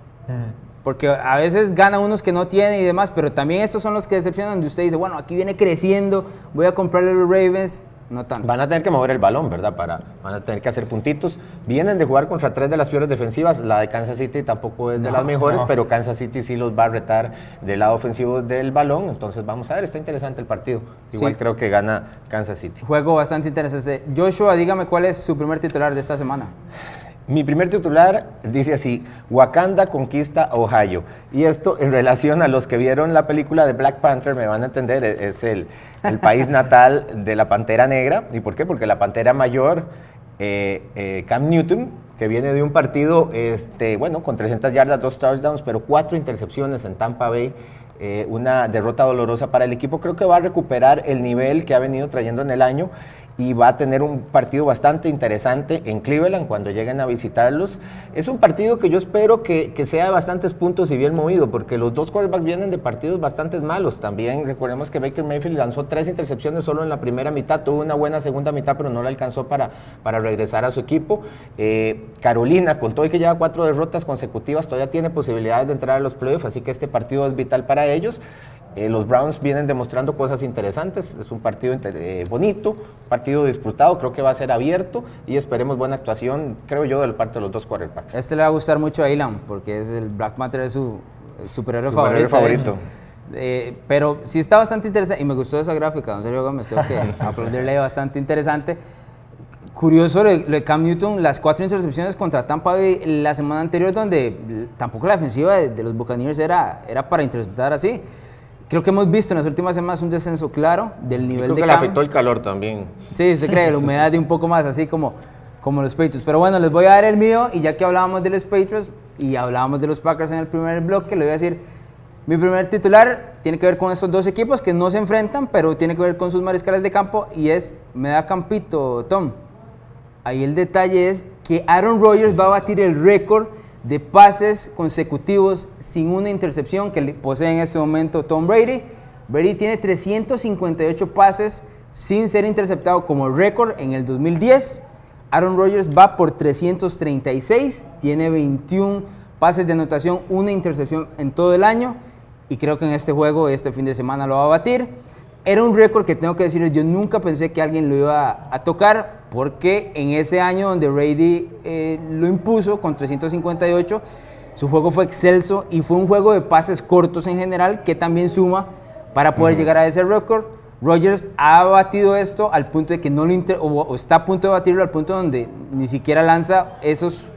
A: Porque a veces gana unos que no tiene y demás, pero también estos son los que decepcionan, donde usted dice, bueno, aquí viene creciendo, voy a comprarle a los Ravens, no tanto.
C: Van a tener que mover el balón, ¿verdad? Para, van a tener que hacer puntitos. Vienen de jugar contra tres de las peores defensivas. La de Kansas City tampoco es de las mejores, pero Kansas City sí los va a retar del lado ofensivo del balón. Entonces vamos a ver, está interesante el partido. Igual creo que gana Kansas City.
A: Juego bastante interesante. Joshua, dígame cuál es su primer titular de esta semana.
C: Mi primer titular dice así, Wakanda conquista Ohio. Y esto en relación a los que vieron la película de Black Panther, me van a entender, e-, es el, el *laughs* país natal de la Pantera Negra. ¿Y por qué? Porque la Pantera Mayor, eh, eh, Cam Newton, que viene de un partido, este, bueno, con 300 yardas, dos touchdowns, pero cuatro intercepciones en Tampa Bay, eh, una derrota dolorosa para el equipo, creo que va a recuperar el nivel que ha venido trayendo en el año y va a tener un partido bastante interesante en Cleveland cuando lleguen a visitarlos. Es un partido que yo espero que, que sea de bastantes puntos y bien movido, porque los dos quarterbacks vienen de partidos bastante malos. También recordemos que Baker Mayfield lanzó tres intercepciones solo en la primera mitad, tuvo una buena segunda mitad, pero no le alcanzó para, para regresar a su equipo. Eh, Carolina, con todo y que lleva cuatro derrotas consecutivas, todavía tiene posibilidades de entrar a los playoffs, así que este partido es vital para ellos. Eh, los Browns vienen demostrando cosas interesantes, es un partido eh, bonito, partido disputado, creo que va a ser abierto y esperemos buena actuación, creo yo, del parte de los dos quarterbacks.
A: Este le va a gustar mucho a Ilan, porque es el Black Matter es su superhéroe favorito. favorito. Eh, pero sí está bastante interesante y me gustó esa gráfica, don Sergio Gómez, tengo que *laughs* aplaudirle bastante interesante. curioso lo de Cam Newton, las cuatro intercepciones contra Tampa Bay la semana anterior, donde tampoco la defensiva de, los Buccaneers era, era para interceptar así. Creo que hemos visto en las últimas semanas un descenso claro del nivel creo
C: de
A: que
C: le afectó el calor también.
A: Sí, usted cree, la humedad de un poco más, así como, como los Patriots. Pero bueno, les voy a dar el mío y ya que hablábamos de los Patriots y hablábamos de los Packers en el primer bloque, le voy a decir, mi primer titular tiene que ver con estos dos equipos que no se enfrentan, pero tiene que ver con sus mariscales de campo y es, me da campito, Tom. Ahí el detalle es que Aaron Rodgers va a batir el récord de pases consecutivos sin una intercepción que posee en este momento Tom Brady. Brady tiene 358 pases sin ser interceptado como récord en el 2010. Aaron Rodgers va por 336, tiene 21 pases de anotación, una intercepción en todo el año y creo que en este juego, este fin de semana lo va a batir. Era un récord que tengo que decir, yo nunca pensé que alguien lo iba a tocar porque en ese año donde Brady eh, lo impuso con 358, su juego fue excelso y fue un juego de pases cortos en general que también suma para poder llegar a ese récord. Rogers ha batido esto al punto de que no lo o, está a punto de batirlo al punto donde ni siquiera lanza esos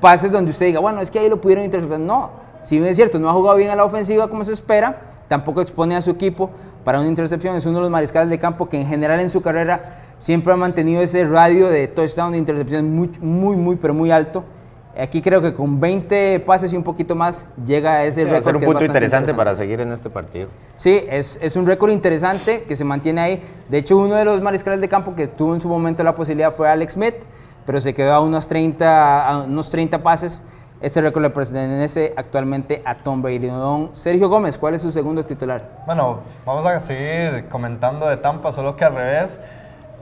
A: pases donde usted diga, bueno, es que ahí lo pudieron interceptar. No, si bien es cierto, no ha jugado bien a la ofensiva como se espera, tampoco expone a su equipo para una intercepción. Es uno de los mariscales de campo que en general en su carrera siempre ha mantenido ese radio de touchdown de intercepción muy, muy, muy, pero muy alto. Aquí creo que con 20 pases y un poquito más llega a ese récord. Va a
C: ser un punto interesante, para seguir en este partido.
A: Sí, es, es, un récord interesante que se mantiene ahí. De hecho, uno de los mariscales de campo que tuvo en su momento la posibilidad fue Alex Smith, pero se quedó a unos 30, a unos 30 pases. Este récord le pertenece actualmente a Tom Brady. Don Sergio Gómez, ¿cuál es su segundo titular?
B: Bueno, vamos a seguir comentando de Tampa, solo que al revés.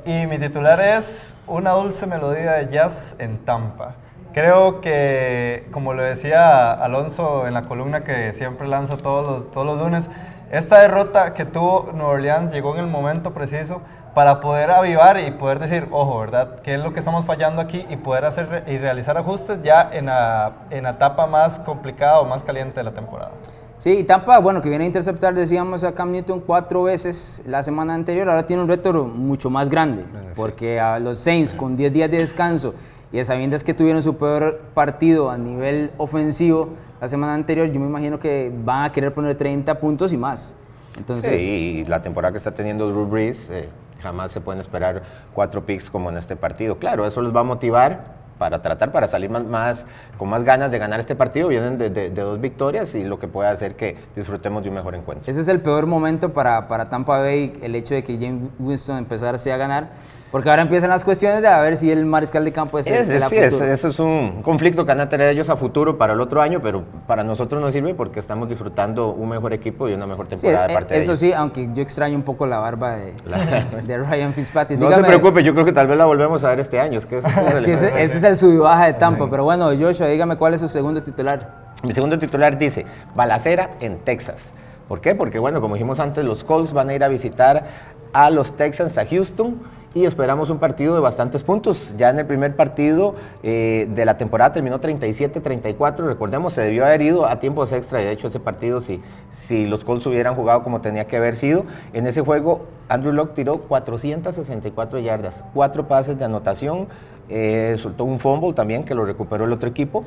B: Y mi titular es Una dulce melodía de jazz en Tampa. Creo que, como lo decía Alonso en la columna que siempre lanza todos los, todos los lunes, esta derrota que tuvo Nueva Orleans llegó en el momento preciso para poder avivar y poder decir, ojo, ¿verdad? ¿Qué es lo que estamos fallando aquí? Y poder hacer y realizar ajustes ya en la, en la etapa más complicada o más caliente de la temporada.
A: Sí, y Tampa, bueno, que viene a interceptar, decíamos, a Cam Newton cuatro veces la semana anterior, ahora tiene un reto mucho más grande, ah, porque a los Saints con 10 días de descanso y a sabiendas que tuvieron su peor partido a nivel ofensivo la semana anterior, yo me imagino que van a querer poner 30 puntos y más.
C: Entonces, sí, y la temporada que está teniendo Drew Brees, eh, jamás se pueden esperar cuatro picks como en este partido. Claro, eso les va a motivar para tratar, para salir más, con más ganas de ganar este partido. Vienen de, dos victorias y lo que puede hacer que disfrutemos de un mejor encuentro.
A: Ese es el peor momento para, para Tampa Bay, el hecho de que James Winston empezase a ganar porque ahora empiezan las cuestiones de a ver si el mariscal de campo es, el
C: de la sí, eso es un conflicto que van a tener ellos a futuro para el otro año, pero para nosotros nos sirve porque estamos disfrutando un mejor equipo y una mejor temporada de
A: eh,
C: parte de.
A: Eso sí, aunque yo extraño un poco la barba de, *laughs* de Ryan Fitzpatrick.
C: No se preocupe, yo creo que tal vez la volvemos a ver este año. Es que, *laughs*
A: es que ese, es el sub baja de Tampa, pero bueno, Joshua, dígame cuál es su segundo titular.
C: Mi segundo titular dice, balacera en Texas. ¿Por qué? Porque bueno, como dijimos antes, los Colts van a ir a visitar a los Texans a Houston y esperamos un partido de bastantes puntos. Ya en el primer partido eh, de la temporada terminó 37-34, recordemos, se debió haber ido a tiempos extra, de hecho ese partido si, si los Colts hubieran jugado como tenía que haber sido, en ese juego Andrew Locke tiró 464 yardas, cuatro pases de anotación, eh, soltó un fumble también que lo recuperó el otro equipo.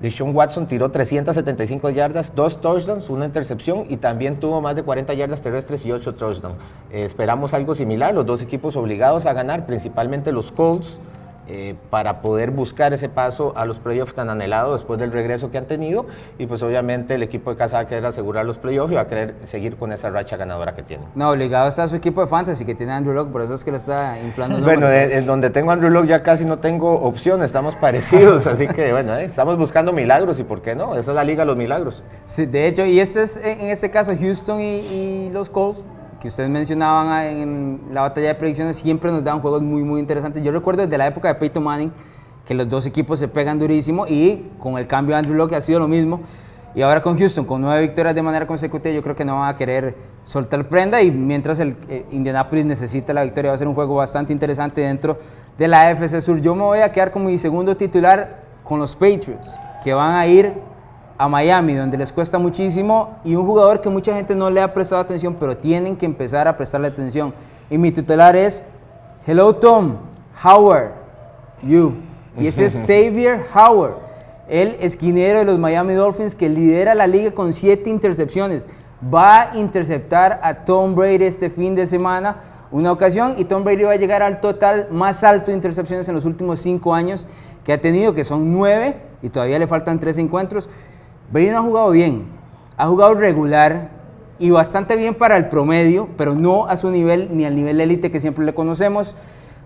C: Deshaun Watson tiró 375 yardas, dos touchdowns, una intercepción y también tuvo más de 40 yardas terrestres y 8 touchdowns. Eh, esperamos algo similar, los dos equipos obligados a ganar, principalmente los Colts, eh, para poder buscar ese paso a los playoffs tan anhelados después del regreso que han tenido. Y pues obviamente el equipo de casa va a querer asegurar los playoffs y va a querer seguir con esa racha ganadora que tiene.
A: No, obligado está su equipo de fantasy que tiene Andrew Locke, por eso es que lo está inflando.
C: bueno, en donde tengo Andrew Locke ya casi no tengo opción, estamos parecidos, así que bueno, eh, estamos buscando milagros y por qué no, esa es la liga de los milagros.
A: Sí, de hecho, y este es en este caso Houston y, y los Colts que ustedes mencionaban en la batalla de predicciones, siempre nos dan juegos muy, muy interesantes. Yo recuerdo desde la época de Peyton Manning que los dos equipos se pegan durísimo y con el cambio de Andrew Locke ha sido lo mismo. Y ahora con Houston, con nueve victorias de manera consecutiva, yo creo que no van a querer soltar prenda. Y mientras el eh, Indianapolis necesita la victoria, va a ser un juego bastante interesante dentro de la AFC Sur. Yo me voy a quedar con mi segundo titular con los Patriots, que van a ir a Miami, donde les cuesta muchísimo, y un jugador que mucha gente no le ha prestado atención, pero tienen que empezar a prestarle atención. Y mi titular es, Hello Tom, Howard. You. Y ese es *laughs* Xavier Howard, el esquinero de los Miami Dolphins que lidera la liga con siete intercepciones. Va a interceptar a Tom Brady este fin de semana una ocasión y Tom Brady va a llegar al total más alto de intercepciones en los últimos cinco años que ha tenido, que son nueve y todavía le faltan tres encuentros. Brady no ha jugado bien, ha jugado regular y bastante bien para el promedio, pero no a su nivel ni al nivel élite que siempre le conocemos.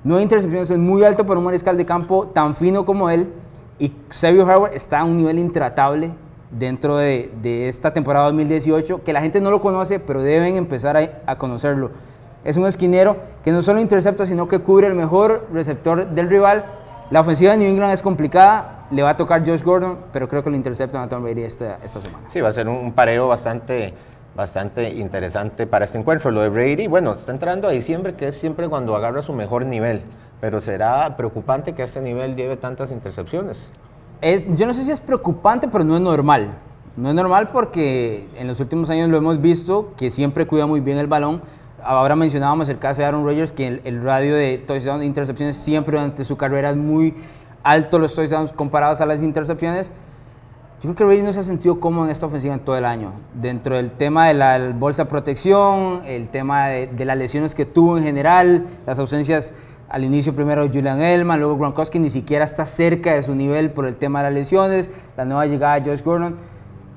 A: Nueve intercepciones es muy alto para un mariscal de campo tan fino como él y Xavier Howard está a un nivel intratable dentro de, esta temporada 2018 que la gente no lo conoce, pero deben empezar a conocerlo. Es un esquinero que no solo intercepta, sino que cubre el mejor receptor del rival. La ofensiva de New England es complicada, le va a tocar Josh Gordon, pero creo que lo intercepta a Tom Brady esta, esta semana.
C: Sí, va a ser un pareo bastante, bastante interesante para este encuentro. Lo de Brady, bueno, está entrando a diciembre, que es siempre cuando agarra su mejor nivel, pero será preocupante que a este nivel lleve tantas intercepciones.
A: Es, yo no sé si es preocupante, pero no es normal. No es normal porque en los últimos años lo hemos visto que siempre cuida muy bien el balón ahora mencionábamos el caso de Aaron Rodgers, que el, radio de touchdowns e intercepciones siempre durante su carrera es muy alto los touchdowns comparados a las intercepciones. Yo creo que Brady no se ha sentido cómodo en esta ofensiva en todo el año. Dentro del tema de la bolsa protección, el tema de, las lesiones que tuvo en general, las ausencias al inicio primero Julian Elman, luego Gronkowski ni siquiera está cerca de su nivel por el tema de las lesiones, la nueva llegada de Josh Gordon.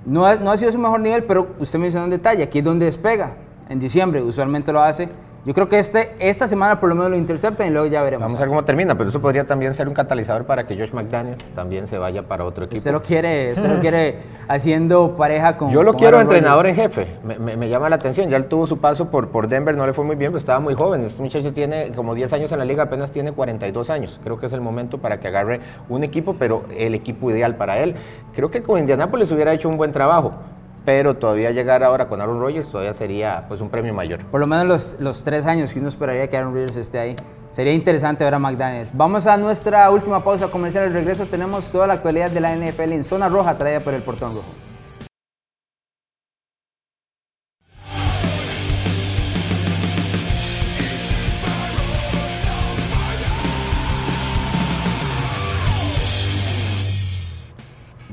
A: No ha, no ha sido su mejor nivel, pero usted mencionó en detalle, aquí es donde despega en diciembre, usualmente lo hace. Yo creo que este, esta semana por lo menos lo interceptan y luego ya veremos.
C: Vamos a ver cómo termina, pero eso podría también ser un catalizador para que Josh McDaniels también se vaya para otro equipo.
A: Usted lo quiere, usted lo *laughs* quiere haciendo pareja con.
C: Yo lo quiero entrenador en jefe. Me, llama la atención. Ya él tuvo su paso por, por Denver, no le fue muy bien, pero estaba muy joven. Este muchacho tiene como 10 años en la liga, apenas tiene 42 años. Creo que es el momento para que agarre un equipo, pero el equipo ideal para él. Creo que con Indianapolis hubiera hecho un buen trabajo pero todavía llegar ahora con Aaron Rodgers todavía sería pues un premio mayor.
A: Por lo menos los, los tres años que uno esperaría que Aaron Rodgers esté ahí. Sería interesante ver a McDaniels. Vamos a nuestra última pausa comercial. Al regreso tenemos toda la actualidad de la NFL en zona roja traída por el portón rojo.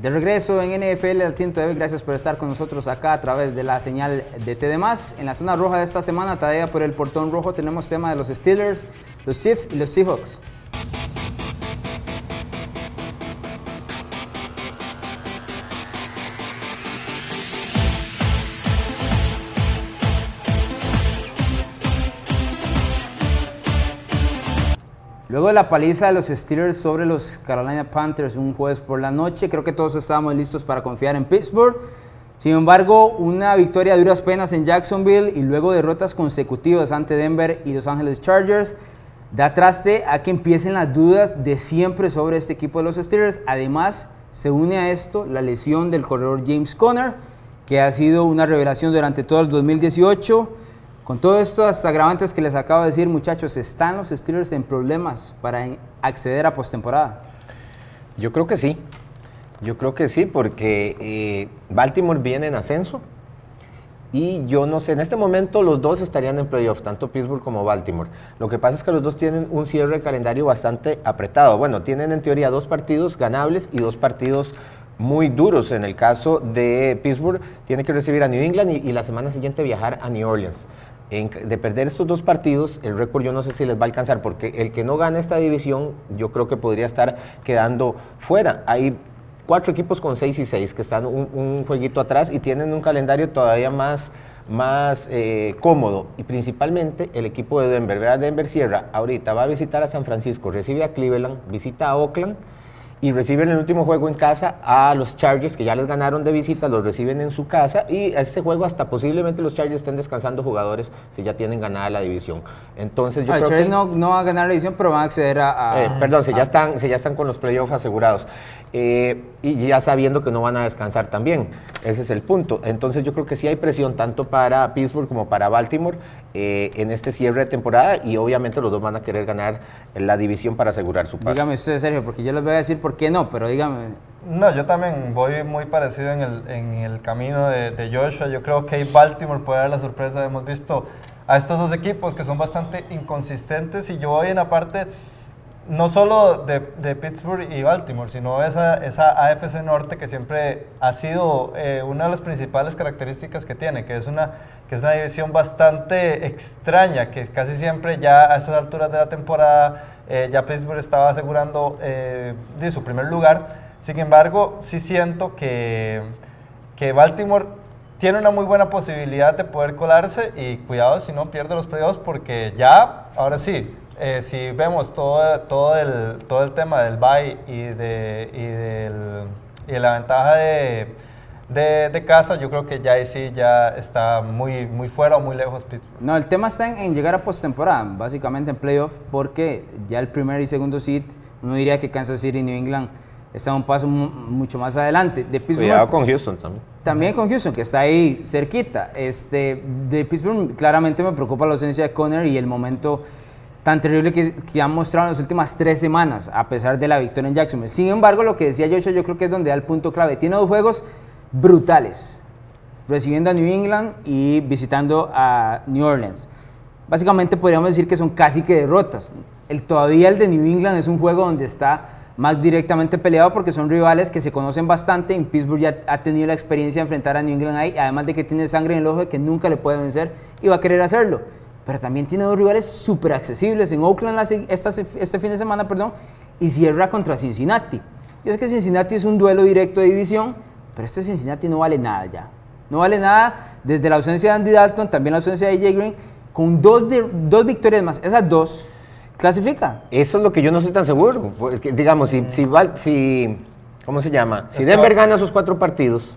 A: De regreso en NFL al Tinto de gracias por estar con nosotros acá a través de la señal de TD+. En la zona roja de esta semana, todavía por el portón rojo, tenemos tema de los Steelers, los Chiefs y los Seahawks. Luego de la paliza de los Steelers sobre los Carolina Panthers un jueves por la noche, creo que todos estábamos listos para confiar en Pittsburgh. Sin embargo, una victoria a duras penas en Jacksonville y luego derrotas consecutivas ante Denver y Los Angeles Chargers da traste a que empiecen las dudas de siempre sobre este equipo de los Steelers. Además, se une a esto la lesión del corredor James Conner, que ha sido una revelación durante todo el 2018 con todos estos agravantes que les acabo de decir, muchachos, ¿están los Steelers en problemas para acceder a postemporada?
C: Yo creo que sí. Yo creo que sí, porque eh, Baltimore viene en ascenso. Y yo no sé, en este momento los dos estarían en playoffs, tanto Pittsburgh como Baltimore. Lo que pasa es que los dos tienen un cierre de calendario bastante apretado. Bueno, tienen en teoría dos partidos ganables y dos partidos muy duros. En el caso de Pittsburgh, tiene que recibir a New England y la semana siguiente viajar a New Orleans de perder estos dos partidos, el récord yo no sé si les va a alcanzar, porque el que no gane esta división, yo creo que podría estar quedando fuera. Hay cuatro equipos con seis y seis que están un, jueguito atrás y tienen un calendario todavía más, más eh, cómodo. Y principalmente el equipo de Denver. Vea, Denver Sierra ahorita va a visitar a San Francisco, recibe a Cleveland, visita a Oakland y reciben el último juego en casa a los Chargers, que ya les ganaron de visita, los reciben en su casa y a este juego hasta posiblemente los Chargers estén descansando jugadores si ya tienen ganada la división. Entonces yo
A: ah,
C: creo
A: Chargers no, no van a ganar la división, pero van a acceder a...
C: Eh, perdón, si, ya están, si ya están con los playoffs asegurados. Eh, y ya sabiendo que no van a descansar también. Ese es el punto. Entonces yo creo que sí hay presión tanto para Pittsburgh como para Baltimore eh, en este cierre de temporada y obviamente los dos van a querer ganar la división para asegurar su paso.
A: Dígame usted, Sergio, porque yo les voy a decir por qué no, pero dígame.
B: No, yo también voy muy parecido en el, en el camino de, de, Joshua. Yo creo que Baltimore puede dar la sorpresa. Hemos visto a estos dos equipos que son bastante inconsistentes y yo voy en la parte no solo de, de, Pittsburgh y Baltimore, sino esa, esa AFC Norte que siempre ha sido eh, una de las principales características que tiene, que es, una, que es una división bastante extraña, que casi siempre ya a estas alturas de la temporada eh, ya Pittsburgh estaba asegurando eh, de su primer lugar. Sin embargo, sí siento que, que Baltimore tiene una muy buena posibilidad de poder colarse y cuidado si no pierde los playoffs porque ya, ahora sí, eh, si vemos todo, todo, el, todo el tema del bye y de, y del, y la ventaja de, de, de, casa, yo creo que ya ahí sí ya está muy, muy fuera o muy lejos
A: No, el tema está en, llegar a postemporada, básicamente en playoff, porque ya el primer y segundo seed, uno diría que Kansas City y New England está un paso mucho más adelante.
C: De Pittsburgh, Cuidado con Houston también.
A: También con Houston, que está ahí cerquita. Este, de Pittsburgh claramente me preocupa la ausencia de Conner y el momento tan terrible que, que, han mostrado en las últimas tres semanas, a pesar de la victoria en Jacksonville. Sin embargo, lo que decía Joshua, yo creo que es donde da el punto clave. Tiene dos juegos brutales, recibiendo a New England y visitando a New Orleans. Básicamente podríamos decir que son casi que derrotas. El, todavía el de New England es un juego donde está más directamente peleado porque son rivales que se conocen bastante. En Pittsburgh ya ha tenido la experiencia de enfrentar a New England ahí, además de que tiene sangre en el ojo de que nunca le puede vencer y va a querer hacerlo pero también tiene dos rivales súper accesibles en Oakland este fin de semana, perdón, y cierra contra Cincinnati. Yo sé que Cincinnati es un duelo directo de división, pero este Cincinnati no vale nada ya. No vale nada desde la ausencia de Andy Dalton, también la ausencia de AJ Green, con dos, dos victorias más, esas dos, clasifica.
C: Eso es lo que yo no soy tan seguro. digamos, si, si, si, ¿cómo se llama? Si Denver gana sus cuatro partidos,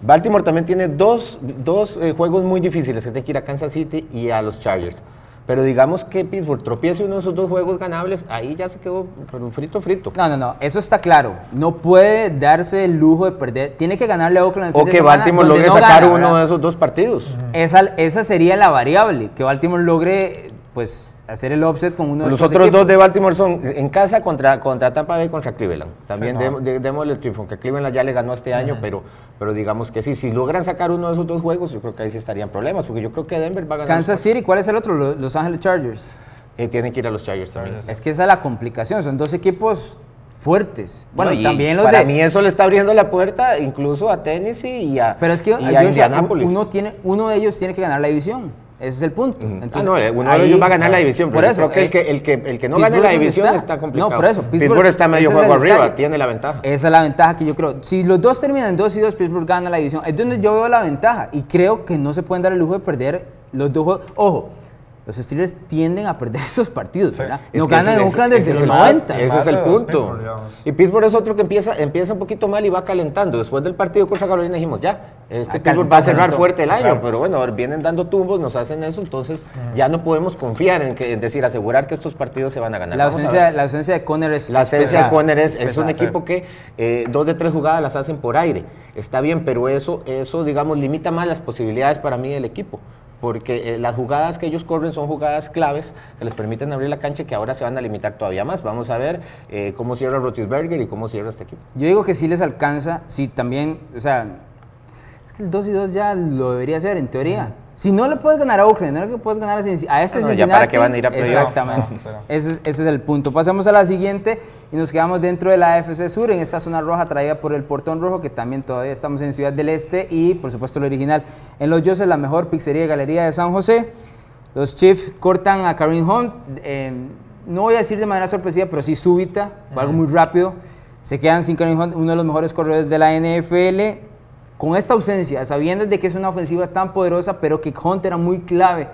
C: Baltimore también tiene dos, dos eh, juegos muy difíciles, que tiene que ir a Kansas City y a los Chargers. Pero digamos que Pittsburgh tropiece uno de esos dos juegos ganables, ahí ya se quedó pero frito, frito.
A: No, no, no, eso está claro. No puede darse el lujo de perder. Tiene que ganarle a Oakland
C: el O que Baltimore logre sacar uno de esos dos partidos.
A: Esa, esa sería la variable, que Baltimore logre, pues, hacer el offset con uno de
C: Los otros dos de Baltimore son en casa contra, contra Tampa Bay contra Cleveland. También demos el triunfo, que Cleveland ya le ganó este año, pero, pero digamos que sí, si logran sacar uno de esos dos juegos, yo creo que ahí sí estarían problemas, porque yo creo que Denver va a ganar.
A: Kansas City, ¿cuál es el otro? Los Ángeles Chargers.
C: Eh, tienen que ir a los Chargers también.
A: Es que esa es la complicación, son dos equipos fuertes.
C: Bueno, y también los para mí eso le está abriendo la puerta incluso a Tennessee y a
A: Pero es que Uno, tiene, uno de ellos tiene que ganar la división. Ese es el punto.
C: Entonces, ah, no, uno de ellos va a ganar la división. Por eso, creo que, el, que, el, que, no gane la división está, complicado.
A: No, por eso.
C: Pittsburgh, está medio juego arriba, tiene la ventaja.
A: Esa es la ventaja que yo creo. Si los dos terminan 2 y 2, Pittsburgh gana la división. Es donde yo veo la ventaja. Y creo que no se pueden dar el lujo de perder los dos juegos. Ojo, los Steelers tienden a perder *laughs* esos partidos, ¿verdad? No ganan en Oakland desde los 90.
C: Ese es el punto. y Pittsburgh es otro que empieza, empieza un poquito mal y va calentando. Después del partido contra Carolina dijimos, ya, este ah, Pittsburgh va a cerrar fuerte el año, pero bueno, vienen dando tumbos, nos hacen eso, entonces ya no podemos confiar en, que, decir, asegurar que estos partidos se van a ganar.
A: La ausencia, la ausencia de Conner es
C: La ausencia de Conner es, es, un equipo que eh, dos de tres jugadas las hacen por aire. Está bien, pero eso, eso digamos, limita más las posibilidades para mí del equipo porque eh, las jugadas que ellos corren son jugadas claves que les permiten abrir la cancha que ahora se van a limitar todavía más. Vamos a ver eh, cómo cierra Rotisberger y cómo cierra este equipo.
A: Yo digo que sí les alcanza, si también, o sea, es que el 2 y 2 ya lo debería hacer en teoría. Si no le puedes ganar a Oakland, no le puedes ganar a, este Cincinnati.
C: Ya para qué van a ir a
A: Exactamente. *laughs* ese, es, ese, es, el punto. Pasamos a la siguiente y nos quedamos dentro de la AFC Sur, en esta zona roja traída por el Portón Rojo, que también todavía estamos en Ciudad del Este y, por supuesto, el original en Los Yoses, la mejor pizzería y galería de San José. Los Chiefs cortan a Karim Hunt. Eh, no voy a decir de manera sorpresiva, pero sí súbita. Fue algo muy rápido. Se quedan sin Karim Hunt, uno de los mejores corredores de la NFL con esta ausencia, sabiendo de que es una ofensiva tan poderosa, pero que Hunt era muy clave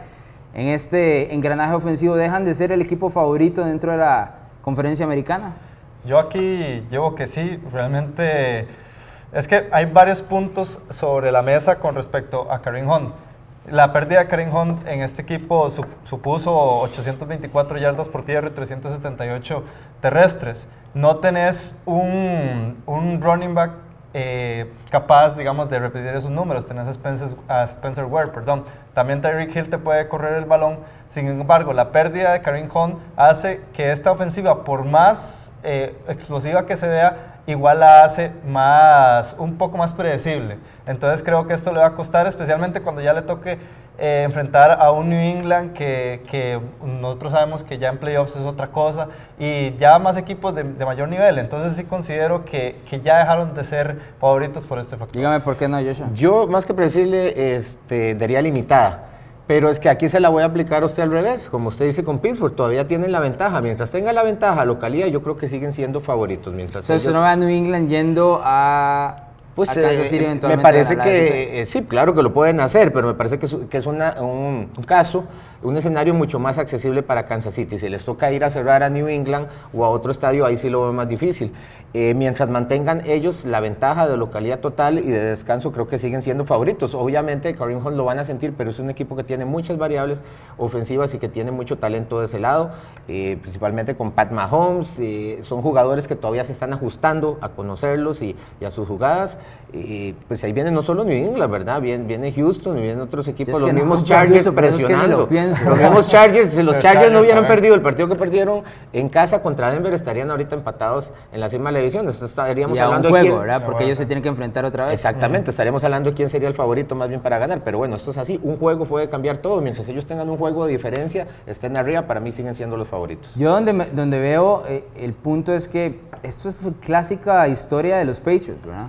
A: en este engranaje ofensivo, dejan de ser el equipo favorito dentro de la conferencia americana?
B: Yo aquí llevo que sí, realmente es que hay varios puntos sobre la mesa con respecto a Karim Hunt. La pérdida de Karim Hunt en este equipo supuso 824 yardas por tierra y 378 terrestres. No tenés un, un running back eh, capaz, digamos, de repetir esos números. Tenés a Spencer, a Spencer Ware, perdón. También Tyreek Hill te puede correr el balón. Sin embargo, la pérdida de Karim Hunt hace que esta ofensiva, por más eh, explosiva que se vea, igual la hace más, un poco más predecible. Entonces creo que esto le va a costar, especialmente cuando ya le toque eh, enfrentar a un New England que, que, nosotros sabemos que ya en playoffs es otra cosa y ya más equipos de, de mayor nivel. Entonces sí considero que, que, ya dejaron de ser favoritos por este factor.
A: Dígame por qué no, Joshua.
C: Yo, más que predecible, este, daría limitada. Pero es que aquí se la voy a aplicar a usted al revés. Como usted dice con Pittsburgh, todavía tienen la ventaja. Mientras tenga la ventaja localidad, yo creo que siguen siendo favoritos. Mientras
A: ellos... no va a New England yendo a
C: pues eh, me parece que eh, sí, claro que lo pueden hacer, pero me parece que es, que es una, un, un, caso, un escenario mucho más accesible para Kansas City. Si les toca ir a cerrar a New England o a otro estadio, ahí sí lo veo más difícil. Eh, mientras mantengan ellos la ventaja de localidad total y de descanso, creo que siguen siendo favoritos. Obviamente, Karim Hunt lo van a sentir, pero es un equipo que tiene muchas variables ofensivas y que tiene mucho talento de ese lado, eh, principalmente con Pat Mahomes. Eh, son jugadores que todavía se están ajustando a conocerlos y, y a sus jugadas. Y pues ahí viene no solo New England, ¿verdad? Viene, viene Houston y vienen otros equipos, los mismos *laughs* Chargers presionando. los mismos Chargers, si los, Chargers, no hubieran perdido el partido que perdieron en casa contra Denver, estarían ahorita empatados en la cima de la división. estaríamos hablando
A: un juego,
C: de quién,
A: ¿verdad? Porque ellos se tienen que enfrentar otra vez.
C: Exactamente, estaríamos hablando de quién sería el favorito más bien para ganar. Pero bueno, esto es así. Un juego puede cambiar todo. Mientras ellos tengan un juego de diferencia, estén arriba, para mí siguen siendo los favoritos.
A: Yo donde, donde veo eh, el punto es que esto es clásica historia de los Patriots, ¿verdad?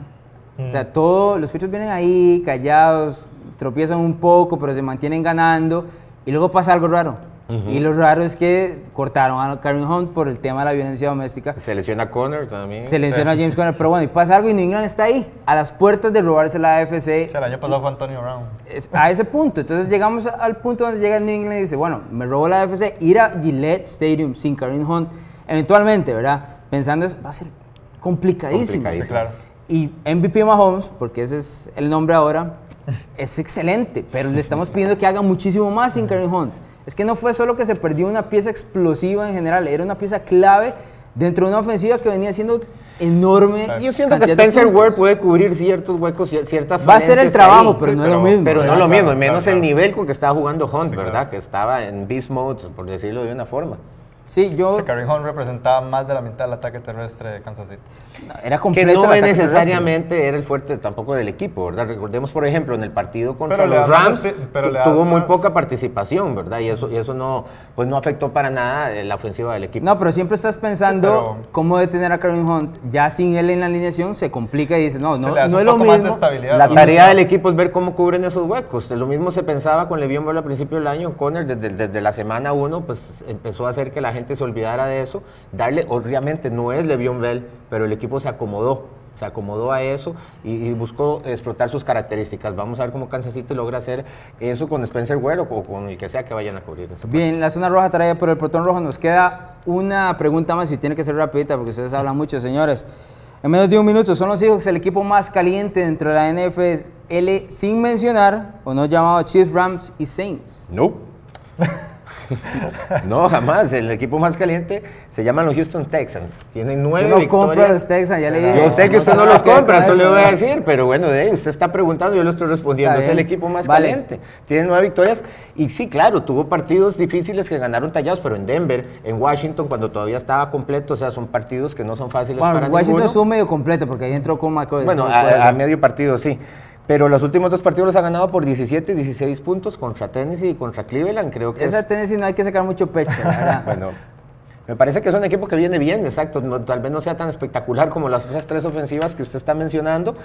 A: O sea, todos los Patriots vienen ahí callados, tropiezan un poco, pero se mantienen ganando y luego pasa algo raro. Y lo raro es que cortaron a Karen Hunt por el tema de la violencia doméstica.
C: Se lesiona a Conner también.
A: Se lesiona a James Conner, pero bueno, y pasa algo y New England está ahí, a las puertas de robarse la AFC.
B: el año pasado fue Antonio Brown.
A: a ese punto. Entonces llegamos al punto donde llega New England y dice, bueno, me robo la AFC, ir a Gillette Stadium sin Karen Hunt, eventualmente, ¿verdad? Pensando, va a ser complicadísimo.
C: complicadísimo. claro.
A: Y MVP Mahomes, porque ese es el nombre ahora, es excelente, pero le estamos pidiendo que haga muchísimo más sin Karen Hunt. Es que no fue solo que se perdió una pieza explosiva en general, era una pieza clave dentro de una ofensiva que venía siendo enorme.
C: Yo siento que Spencer Ward puede cubrir ciertos huecos, ciertas
A: Va a ser el trabajo, pero no es lo mismo.
C: Pero no es lo mismo, menos el nivel con que estaba jugando Hunt, ¿verdad? Que estaba en beast mode, por decirlo de una forma.
A: Sí, yo...
B: O Hunt representaba más de la mitad del ataque terrestre de Kansas City.
A: era completo
C: Que no necesariamente era el fuerte tampoco del equipo, ¿verdad? Recordemos, por ejemplo, en el partido contra los Rams tuvo muy poca participación, ¿verdad? Y eso, y eso no, pues no afectó para nada la ofensiva del equipo.
A: No, pero siempre estás pensando cómo detener a Kareem Hunt. Ya sin él en la alineación se complica y dices, no, no, no es lo mismo.
C: La tarea del equipo es ver cómo cubren esos huecos. Lo mismo se pensaba con Le'Veon Bell al principio del año. Conner, desde, desde la semana 1, pues empezó a hacer que la gente se olvidara de eso, darle, obviamente no es Le'Veon Bell, pero el equipo se acomodó, se acomodó a eso y, buscó explotar sus características. Vamos a ver cómo Kansas City logra hacer eso con Spencer Ware o, con el que sea que vayan a cubrir.
A: Bien, la zona roja traída por el protón rojo. Nos queda una pregunta más y tiene que ser rapidita porque ustedes hablan mucho, señores. En menos de un minuto, son los Seahawks el equipo más caliente dentro de la NFL sin mencionar o no llamado Chiefs, Rams y Saints.
C: No. *laughs* *laughs* no, jamás. El equipo más caliente se llama los Houston Texans. Tienen nueve yo no victorias.
A: los Texans, ya le dije.
C: Yo sé que usted no los compra, eso le voy a decir, pero bueno, de ahí usted está preguntando, yo le estoy respondiendo. Es el equipo más caliente. Tienen nueve victorias y sí, claro, tuvo partidos difíciles que ganaron tallados, pero en Denver, en Washington, cuando todavía estaba completo, o sea, son partidos que no son fáciles
A: bueno,
C: para
A: Washington
C: ninguno.
A: estuvo medio completo porque ahí entró con McCoy.
C: Bueno, a, a medio partido, sí. Pero los últimos dos partidos los ha ganado por 17 y 16 puntos contra Tennessee y contra Cleveland. Creo que
A: Esa Tennessee no hay que sacar mucho pecho, ¿verdad? *laughs*
C: bueno, me parece que es un equipo que viene bien, exacto. tal vez no sea tan espectacular como las otras tres ofensivas que usted está mencionando,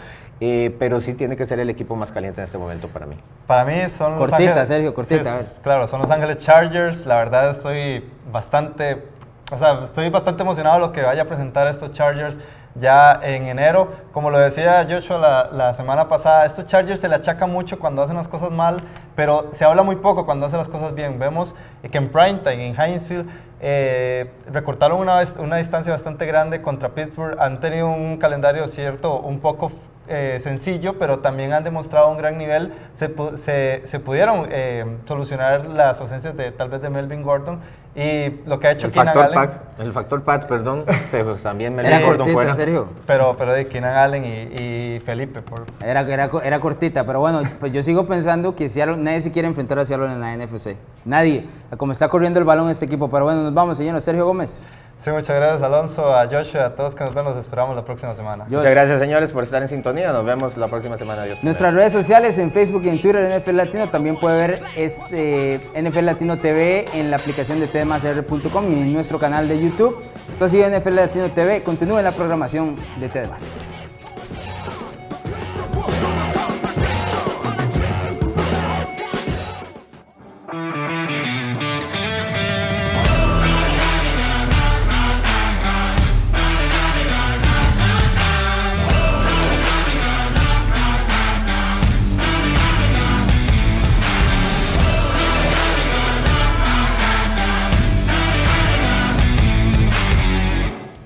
C: eh, pero sí tiene que ser el equipo más caliente en este momento para mí.
B: Para mí son
A: los Ángeles, Sergio, cortita.
B: Sí, claro, son Los Ángeles Chargers. La verdad estoy bastante, o sea, estoy bastante emocionado de lo que vaya a presentar estos Chargers ya en enero. Como lo decía Joshua la, la, semana pasada, estos Chargers se le achaca mucho cuando hacen las cosas mal, pero se habla muy poco cuando hacen las cosas bien. Vemos que en Primetime, en Hinesfield, eh, recortaron una, una distancia bastante grande contra Pittsburgh. Han tenido un calendario cierto, un poco eh, sencillo, pero también han demostrado un gran nivel. Se, se, se pudieron eh, solucionar las ausencias de tal vez de Melvin Gordon y lo que ha hecho
C: el
B: Keenan
C: factor
B: Allen.
C: Pack, el factor Pat, perdón, se, pues, también Melvin
A: Era
C: Gordon
A: cortita,
C: fuera.
A: Sergio.
B: Pero, pero de Keenan Allen y, y Felipe. Por...
A: Era, era, era cortita, pero bueno, pues yo sigo pensando que Seattle, nadie se quiere enfrentar a Seattle en la NFC. Nadie, como está corriendo el balón este equipo. Pero bueno, nos vamos, señor Sergio Gómez.
B: Sí, muchas gracias Alonso, a Joshua, a todos que nos ven, los esperamos la próxima semana.
C: Muchas gracias señores por estar en sintonía, nos vemos la próxima semana. Dios
A: Nuestras redes sociales en Facebook y en Twitter NFL Latino, también puede ver este NFL Latino TV en la aplicación de tdmasr.com y en nuestro canal de YouTube. Esto ha sido NFL Latino TV, continúen la programación de TDMás.